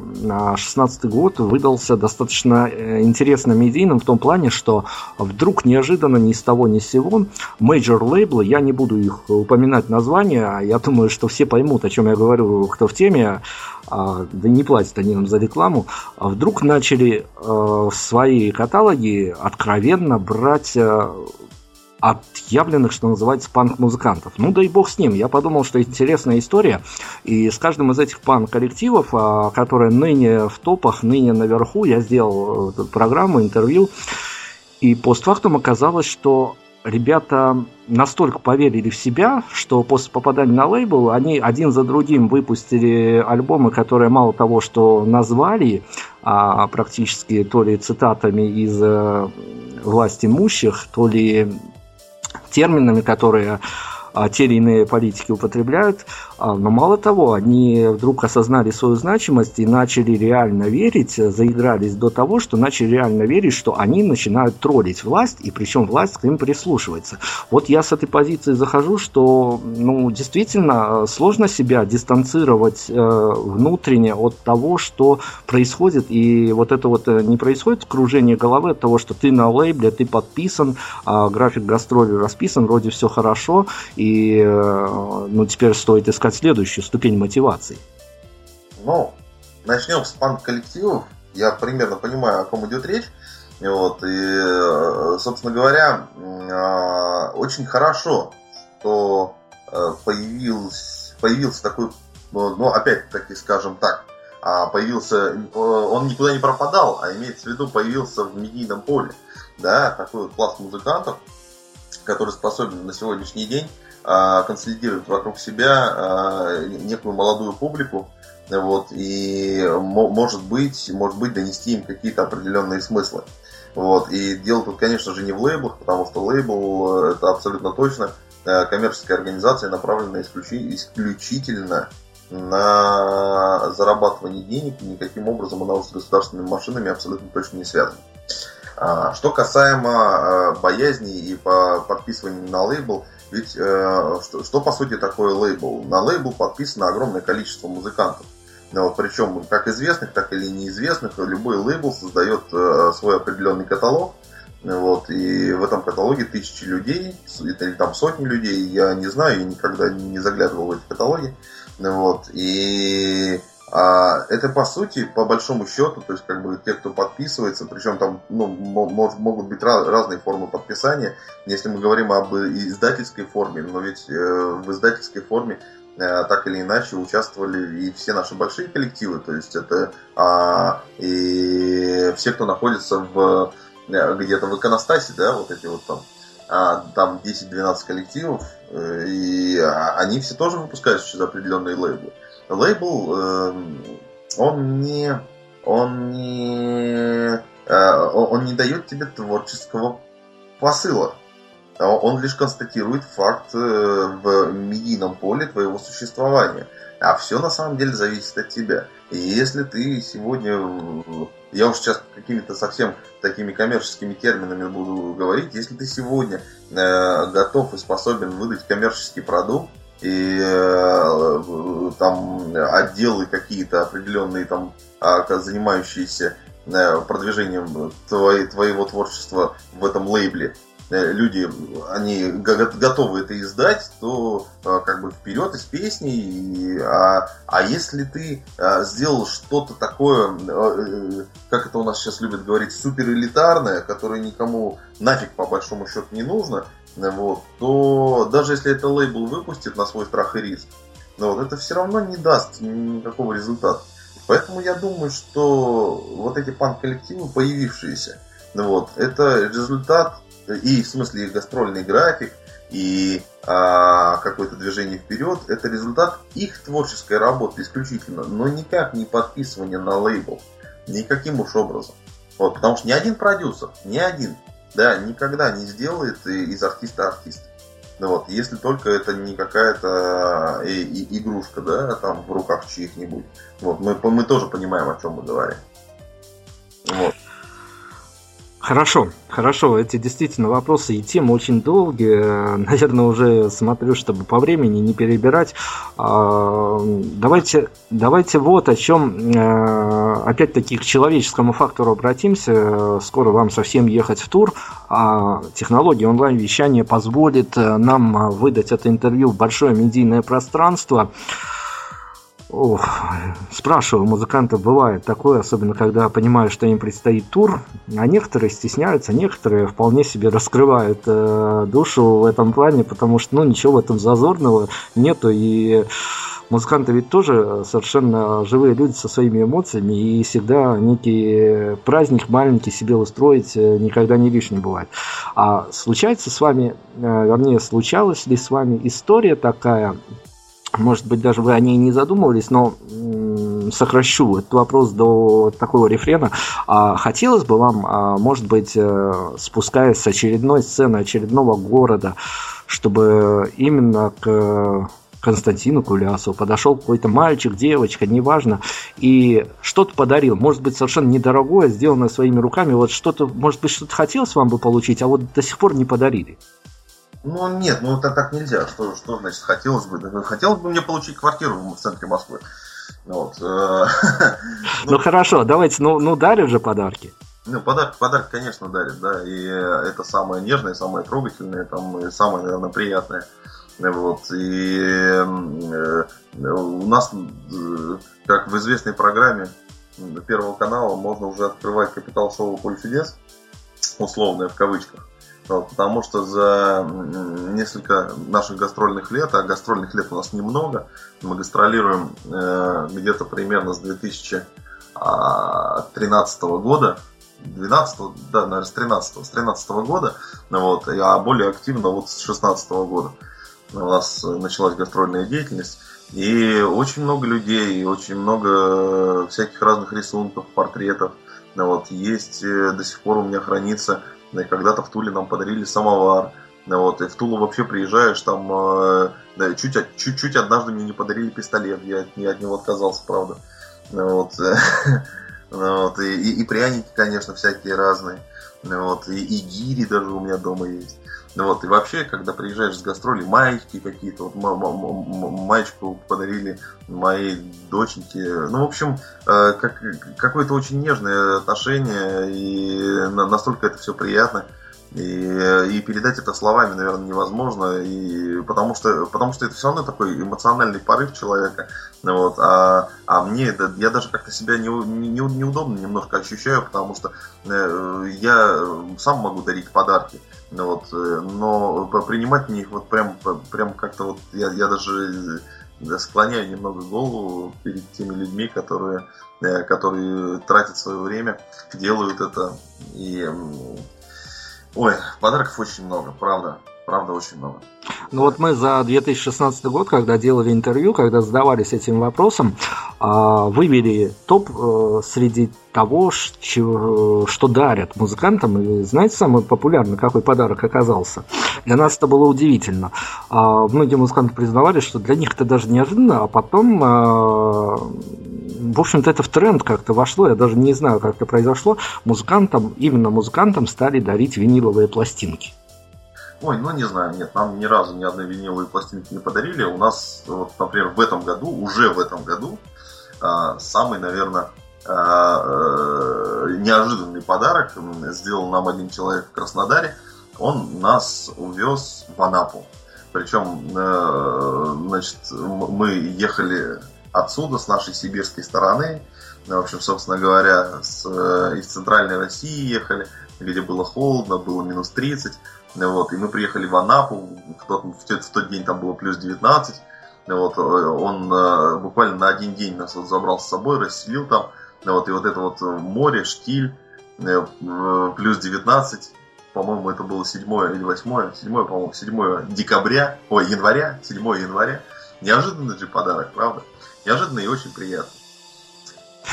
16 а, год выдался достаточно э, интересным медийным в том плане, что вдруг неожиданно ни с того ни с сего major лейблы, я не буду их упоминать названия, я думаю, что все поймут, о чем я говорю, кто в теме, а, да не платят они нам за рекламу, вдруг начали э, в свои каталоги откровенно брать э, отъявленных, что называется, панк-музыкантов. Ну да и бог с ним. Я подумал, что интересная история. И с каждым из этих панк-коллективов, а, которые ныне в топах, ныне наверху, я сделал эту программу, интервью. И постфактум оказалось, что ребята настолько поверили в себя, что после попадания на лейбл они один за другим выпустили альбомы, которые мало того, что назвали а практически то ли цитатами из э, власть имущих, то ли терминами, которые те или иные политики употребляют. А, но мало того, они вдруг осознали свою значимость и начали реально верить, заигрались до того, что начали реально верить, что они начинают троллить власть, и причем власть к ним прислушивается. Вот я с этой позиции захожу, что ну, действительно сложно себя дистанцировать э, внутренне от того, что происходит, и вот это вот э, не происходит кружение головы от того, что ты на лейбле, ты подписан, а график гастролей расписан, вроде все хорошо, и э, ну, теперь стоит искать следующую ступень мотивации. Ну, начнем с панк-коллективов. Я примерно понимаю, о ком идет речь. Вот, и, э, собственно говоря, э, очень хорошо, что появился, появился такой, ну, опять-таки, скажем так, а, появился, он никуда не пропадал, а имеется в виду, появился в медийном поле, да, такой вот пласт музыкантов, который способен на сегодняшний день а, консолидировать вокруг себя а, некую молодую публику, вот, и может быть, может быть донести им какие-то определенные смыслы. Вот, и дело тут, конечно же, не в лейблах, потому что лейбл э, это абсолютно точно э, коммерческая организация, направленная исключительно на зарабатывание денег, и никаким образом она с государственными машинами абсолютно точно не связана. А, что касаемо э, боязни и подписывания на лейбл, ведь э, что, что по сути такое лейбл? На лейбл подписано огромное количество музыкантов. Но, причем как известных, так или неизвестных, любой лейбл создает э, свой определенный каталог. Вот, и в этом каталоге тысячи людей, или там сотни людей, я не знаю, я никогда не заглядывал в эти каталоги. Вот, и а это по сути, по большому счету, то есть как бы те, кто подписывается, причем там ну, может, могут быть раз, разные формы подписания, если мы говорим об издательской форме, но ведь э, в издательской форме э, так или иначе участвовали и все наши большие коллективы, то есть это а, и все, кто находится в э, где-то в иконостасе, да, вот эти вот там а, там 10-12 коллективов, э, и они все тоже выпускают через определенные лейблы лейбл, эм, он не, он не, э, он не дает тебе творческого посыла. Он лишь констатирует факт э, в медийном поле твоего существования. А все на самом деле зависит от тебя. И если ты сегодня, я уж сейчас какими-то совсем такими коммерческими терминами буду говорить, если ты сегодня э, готов и способен выдать коммерческий продукт, и э, там отделы какие-то определенные там а, занимающиеся э, продвижением твоей, твоего творчества в этом лейбле э, люди, они готовы это издать, то как бы вперед из песни. И, а, а если ты сделал что-то такое, как это у нас сейчас любят говорить, суперэлитарное, которое никому нафиг по большому счету не нужно, вот, то даже если это лейбл выпустит на свой страх и риск, но вот это все равно не даст никакого результата. Поэтому я думаю, что вот эти панк-коллективы, появившиеся, вот, это результат, и в смысле их гастрольный график, и а, какое-то движение вперед, это результат их творческой работы исключительно, но никак не подписывание на лейбл, никаким уж образом. Вот, потому что ни один продюсер, ни один да, никогда не сделает из артиста артиста. Ну вот, если только это не какая-то э, игрушка, да, там в руках чьих-нибудь. Вот, мы, мы тоже понимаем, о чем мы говорим. Вот. Хорошо, хорошо. Эти действительно вопросы и темы очень долгие. [laughs] Наверное, уже смотрю, чтобы по времени не перебирать. А, давайте, давайте вот о чем, э, опять-таки, к человеческому фактору обратимся. Скоро вам совсем ехать в тур. А технология онлайн-вещания позволит э, нам выдать это интервью в большое медийное пространство. Ох, спрашиваю, музыкантов бывает такое, особенно когда понимаю, что им предстоит тур, а некоторые стесняются, некоторые вполне себе раскрывают э, душу в этом плане, потому что, ну, ничего в этом зазорного нету, и музыканты ведь тоже совершенно живые люди со своими эмоциями, и всегда некий праздник маленький себе устроить э, никогда не лишним бывает. А случается с вами, э, вернее, случалась ли с вами история такая, может быть, даже вы о ней не задумывались, но сокращу этот вопрос до такого рефрена. А хотелось бы вам, а, может быть, э, спускаясь с очередной сцены очередного города, чтобы именно к Константину Кулясову подошел какой-то мальчик, девочка, неважно, и что-то подарил. Может быть, совершенно недорогое, сделанное своими руками. Вот что-то, может быть, что-то хотелось вам бы получить, а вот до сих пор не подарили. Ну нет, ну это так нельзя. Что, что значит хотелось бы? Хотелось бы мне получить квартиру в центре Москвы. Вот. Э, [laughs] ну хорошо, давайте, ну, ну дарят же подарки. Ну, подарок, подарок, конечно, дарит, да, и это самое нежное, самое трогательное, там, и самое, наверное, приятное. Вот, и э, у нас, э, как в известной программе Первого канала, можно уже открывать капитал шоу «Поле чудес», условное в кавычках, потому что за несколько наших гастрольных лет, а гастрольных лет у нас немного, мы гастролируем э, где-то примерно с 2013 года, 12 да, наверное, с 13 с 13 года, вот, а более активно вот с 16 года у нас началась гастрольная деятельность. И очень много людей, очень много всяких разных рисунков, портретов. Вот, есть э, до сих пор у меня хранится когда-то в Туле нам подарили самовар. Вот, и в Тулу вообще приезжаешь, там э, да, чуть, чуть-чуть однажды мне не подарили пистолет, я, я от него отказался, правда. Вот, [laughs] вот, и, и, и пряники, конечно, всякие разные. Вот, и, и гири даже у меня дома есть. Вот, и вообще, когда приезжаешь с гастролей, маечки какие-то, вот маечку подарили моей доченьке. Ну, в общем, э, как, какое-то очень нежное отношение, и настолько это все приятно. И, и передать это словами, наверное, невозможно, и потому что, потому что это все равно такой эмоциональный порыв человека. Вот, а, а мне, да, я даже как-то себя не, не, неудобно немножко ощущаю, потому что э, я сам могу дарить подарки. Вот, э, но принимать мне их вот прям, прям как-то вот я, я даже склоняю немного голову перед теми людьми, которые, э, которые тратят свое время, делают это. И ой, подарков очень много, правда. Правда, очень много. Ну вот мы за 2016 год, когда делали интервью, когда задавались этим вопросом, а, вывели топ э, среди того, что дарят музыкантам. И знаете, самый популярный какой подарок оказался? Для нас это было удивительно. А, многие музыканты признавали, что для них это даже неожиданно, а потом а, в общем-то, это в тренд как-то вошло, я даже не знаю, как это произошло. Музыкантам, именно музыкантам стали дарить виниловые пластинки. Ой, ну не знаю, нет, нам ни разу ни одной виниловой пластинки не подарили. У нас, вот, например, в этом году, уже в этом году, э, самый, наверное, э, э, неожиданный подарок сделал нам один человек в Краснодаре. Он нас увез в Анапу. Причем, э, значит, мы ехали отсюда, с нашей сибирской стороны. В общем, собственно говоря, с, э, из центральной России ехали, где было холодно, было минус 30. Вот, и мы приехали в Анапу, в тот, в тот день там было плюс 19. Вот, э, он э, буквально на один день нас вот забрал с собой, расселил там. Вот, и вот это вот море, штиль, плюс 19, по-моему, это было 7 или 8, 7, по-моему, 7 декабря, ой, января, 7 января. Неожиданный же подарок, правда? Неожиданно и очень приятно.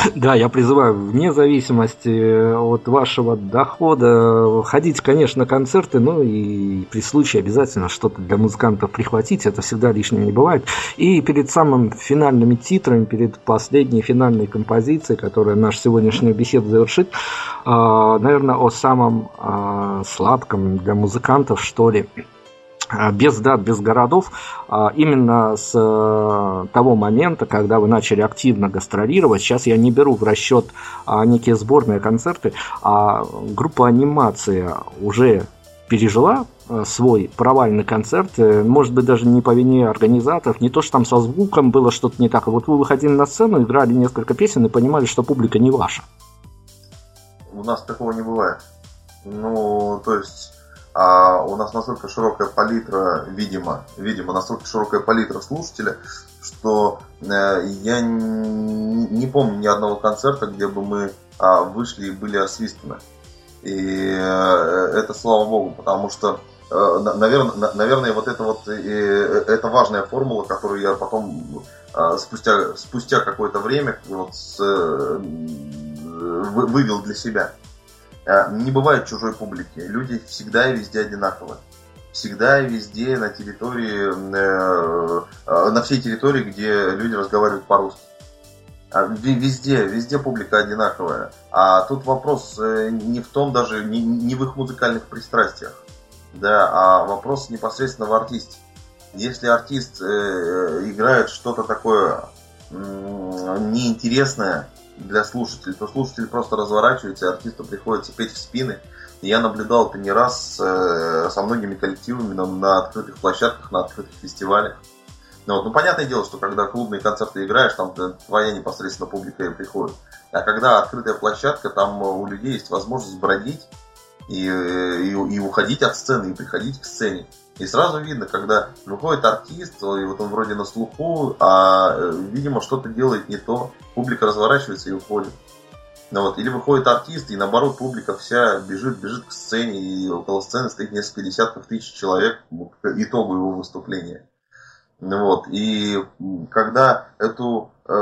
[laughs] Да, я призываю, вне зависимости от вашего дохода, ходить, конечно, на концерты, ну и при случае обязательно что-то для музыкантов прихватить, это всегда лишним не бывает. И перед самым финальными титрами, перед последней финальной композицией, которая нашу сегодняшнюю беседу завершит, а, наверное, о самом а, сладком для музыкантов, что ли, без дат, без городов, а, именно с э, того момента, когда вы начали активно гастролировать, сейчас я не беру в расчет а, некие сборные концерты, а группа анимация уже пережила э, свой провальный концерт, э, может быть, даже не по вине организаторов, не то, что там со звуком было что-то не так, а вот вы выходили на сцену, играли несколько песен и понимали, что публика не ваша. У нас такого не бывает. Ну, то есть а у нас настолько широкая палитра, видимо, видимо, настолько широкая палитра слушателя, что э, я не, помню ни одного концерта, где бы мы а, вышли и были освистаны. И э, это слава богу, потому что э, наверное, наверное, вот это вот это важная формула, которую я потом э, спустя спустя какое-то время вот вывел для себя. А, не бывает чужой публики. Люди всегда и везде одинаковы. Всегда и везде на территории, э, э, на всей территории, где люди разговаривают по-русски. А, везде, везде публика одинаковая. А тут вопрос э, не в том даже, не, не в их музыкальных пристрастиях, да, а вопрос непосредственно в артисте. Если артист играет что-то такое неинтересное, для слушателей, то слушатель просто разворачивается, артисту приходится петь в спины. Я наблюдал это не раз э, со многими коллективами на, на открытых площадках, на открытых фестивалях. Ну, вот, ну, понятное дело, что когда клубные концерты играешь, там твоя непосредственно публика и приходит. А когда открытая площадка, там у людей есть возможность бродить и, и, и уходить от сцены, и приходить к сцене. И сразу видно, когда выходит артист, и вот он вроде на слуху, а, э, видимо, что-то делает не то, публика разворачивается и уходит. Ну вот, или выходит артист, и наоборот, публика вся бежит, бежит к сцене, и около сцены стоит несколько десятков тысяч человек к итогу его выступления. Ну вот, и когда эту, э,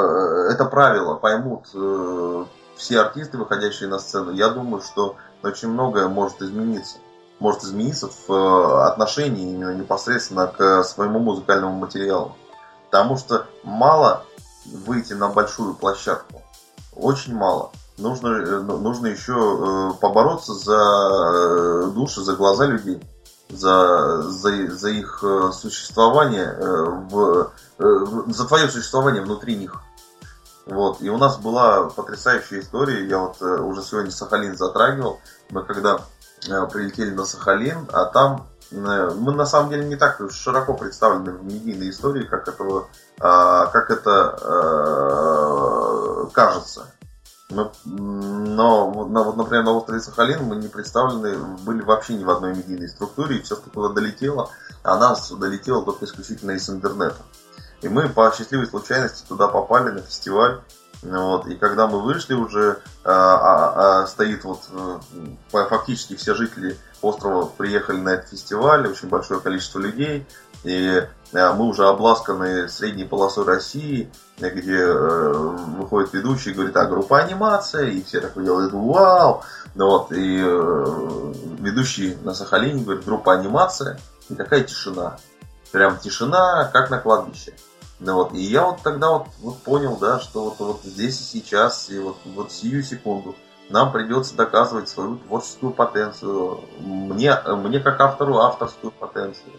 это правило поймут э, все артисты, выходящие на сцену, я думаю, что очень многое может измениться может измениться в э, отношении именно непосредственно к своему музыкальному материалу. Потому что мало выйти на большую площадку. Очень мало. Нужно, э, ну, нужно еще э, побороться за души, за глаза людей, за, за, за их существование, в, за твое существование внутри них. Вот. И у нас была потрясающая история, я вот уже сегодня Сахалин затрагивал. Мы когда прилетели на Сахалин, а там э, мы на самом деле не так широко представлены в медийной истории, как, этого, а, как это э, кажется. Но, но вот, например, на острове Сахалин мы не представлены были вообще ни в одной медийной структуре, и все, что туда долетело, а нас долетело только исключительно из интернета. И мы по счастливой случайности туда попали на фестиваль вот, и когда мы вышли уже, а, а, а, стоит вот э, фактически все жители острова приехали на этот фестиваль, очень большое количество людей, и а, мы уже обласканы средней полосой России, где э, выходит ведущий и говорит, а группа анимация, и все такое делают, вау! Ну вот, и э, ведущий на Сахалине говорит, группа анимация, и такая тишина. Прям тишина, как на кладбище. Ну вот, и я вот тогда вот, вот понял, да, что вот, вот здесь и сейчас, и вот, вот сию секунду нам придется доказывать свою творческую потенцию, мне, мне как автору авторскую потенцию.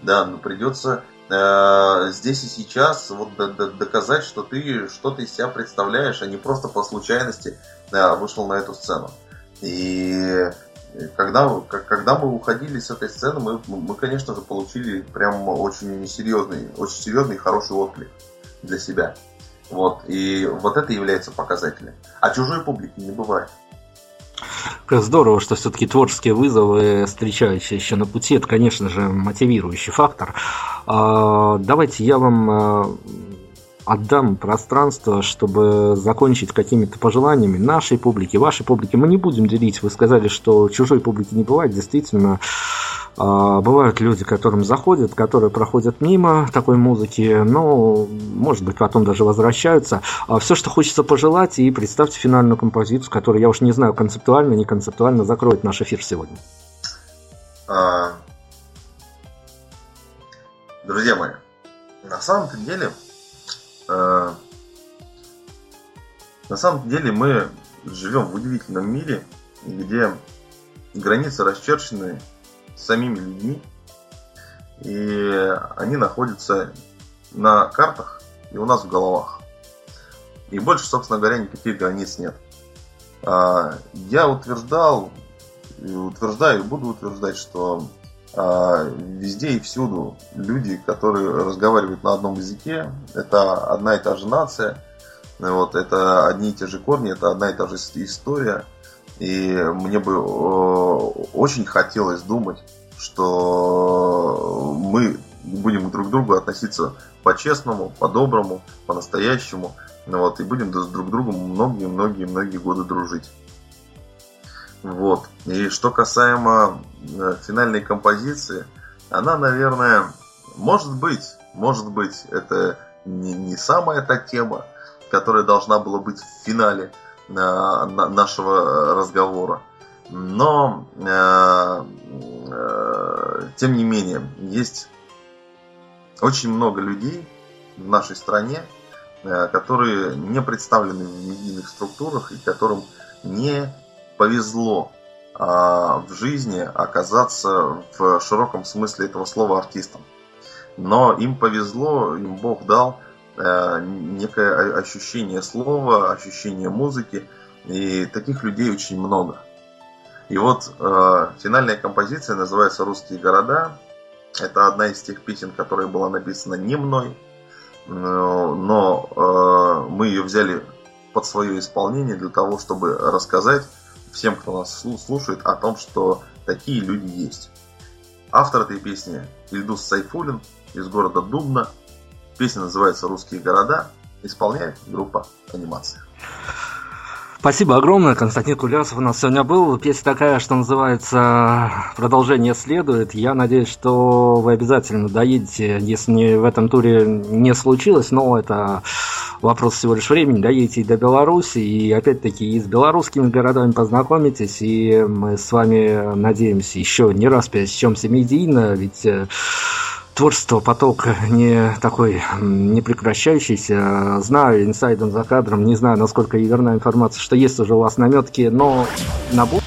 Да, но придется э, здесь и сейчас вот д- д- доказать, что ты что-то из себя представляешь, а не просто по случайности э, вышел на эту сцену. И когда, когда мы уходили с этой сцены, мы, мы, конечно же, получили прям очень серьезный, очень серьезный и хороший отклик для себя. Вот. И вот это является показателем. А чужой публики не бывает. Здорово, что все-таки творческие вызовы, встречающие еще на пути, это, конечно же, мотивирующий фактор. А, давайте я вам а, отдам пространство, чтобы закончить какими-то пожеланиями нашей публике, вашей публике. Мы не будем делить. Вы сказали, что чужой публики не бывает. Действительно, А, бывают люди, которым заходят, которые проходят мимо такой музыки, но, может быть, потом даже возвращаются. А все, что хочется пожелать, и представьте финальную композицию, которая, я уж не знаю, концептуально, не концептуально закроет наш эфир сегодня. А... Друзья мои, на самом деле, на самом деле мы живем в удивительном мире, где границы расчерчены самими людьми, и они находятся на картах и у нас в головах. И больше, собственно говоря, никаких границ нет. А, я утверждал, утверждаю и буду утверждать, что везде и всюду люди, которые разговаривают на одном языке, это одна и та же нация, вот, это одни и те же корни, это одна и та же история. И мне бы очень хотелось думать, что мы будем друг к другу относиться по-честному, по-доброму, по-настоящему, вот, и будем друг к другу многие-многие-многие годы дружить. Вот. И что касаемо э, финальной композиции, она, наверное, может быть, может быть, это не, не самая та тема, которая должна была быть в финале э, нашего разговора. Но, э, э, тем не менее, есть очень много людей в нашей стране, э, которые не представлены в медийных структурах и которым не повезло а, в жизни оказаться в широком смысле этого слова артистом. Но им повезло, им Бог дал э, некое ощущение слова, ощущение музыки, и таких людей очень много. И вот э, финальная композиция называется «Русские города». Это одна из тех песен, которая была написана не мной, но, э, мы ее взяли под свое исполнение для того, чтобы рассказать всем, кто нас слушает, о том, что такие люди есть. Автор этой песни Ильдус Сайфулин из города Дубна. Песня называется «Русские города». Исполняет группа «Анимация». Спасибо огромное, Константин Кулясов у нас сегодня был. Песня такая, что называется «Продолжение следует». Я надеюсь, что вы обязательно доедете, если в этом туре не случилось, но это вопрос всего лишь времени, доедете до Беларуси и опять-таки и с белорусскими городами познакомитесь, и мы с вами надеемся еще не раз пересечемся медийно, ведь э, творчество поток не такой не прекращающийся. Знаю инсайдом за кадром, не знаю, насколько верна информация, что есть уже у вас наметки, но на будущее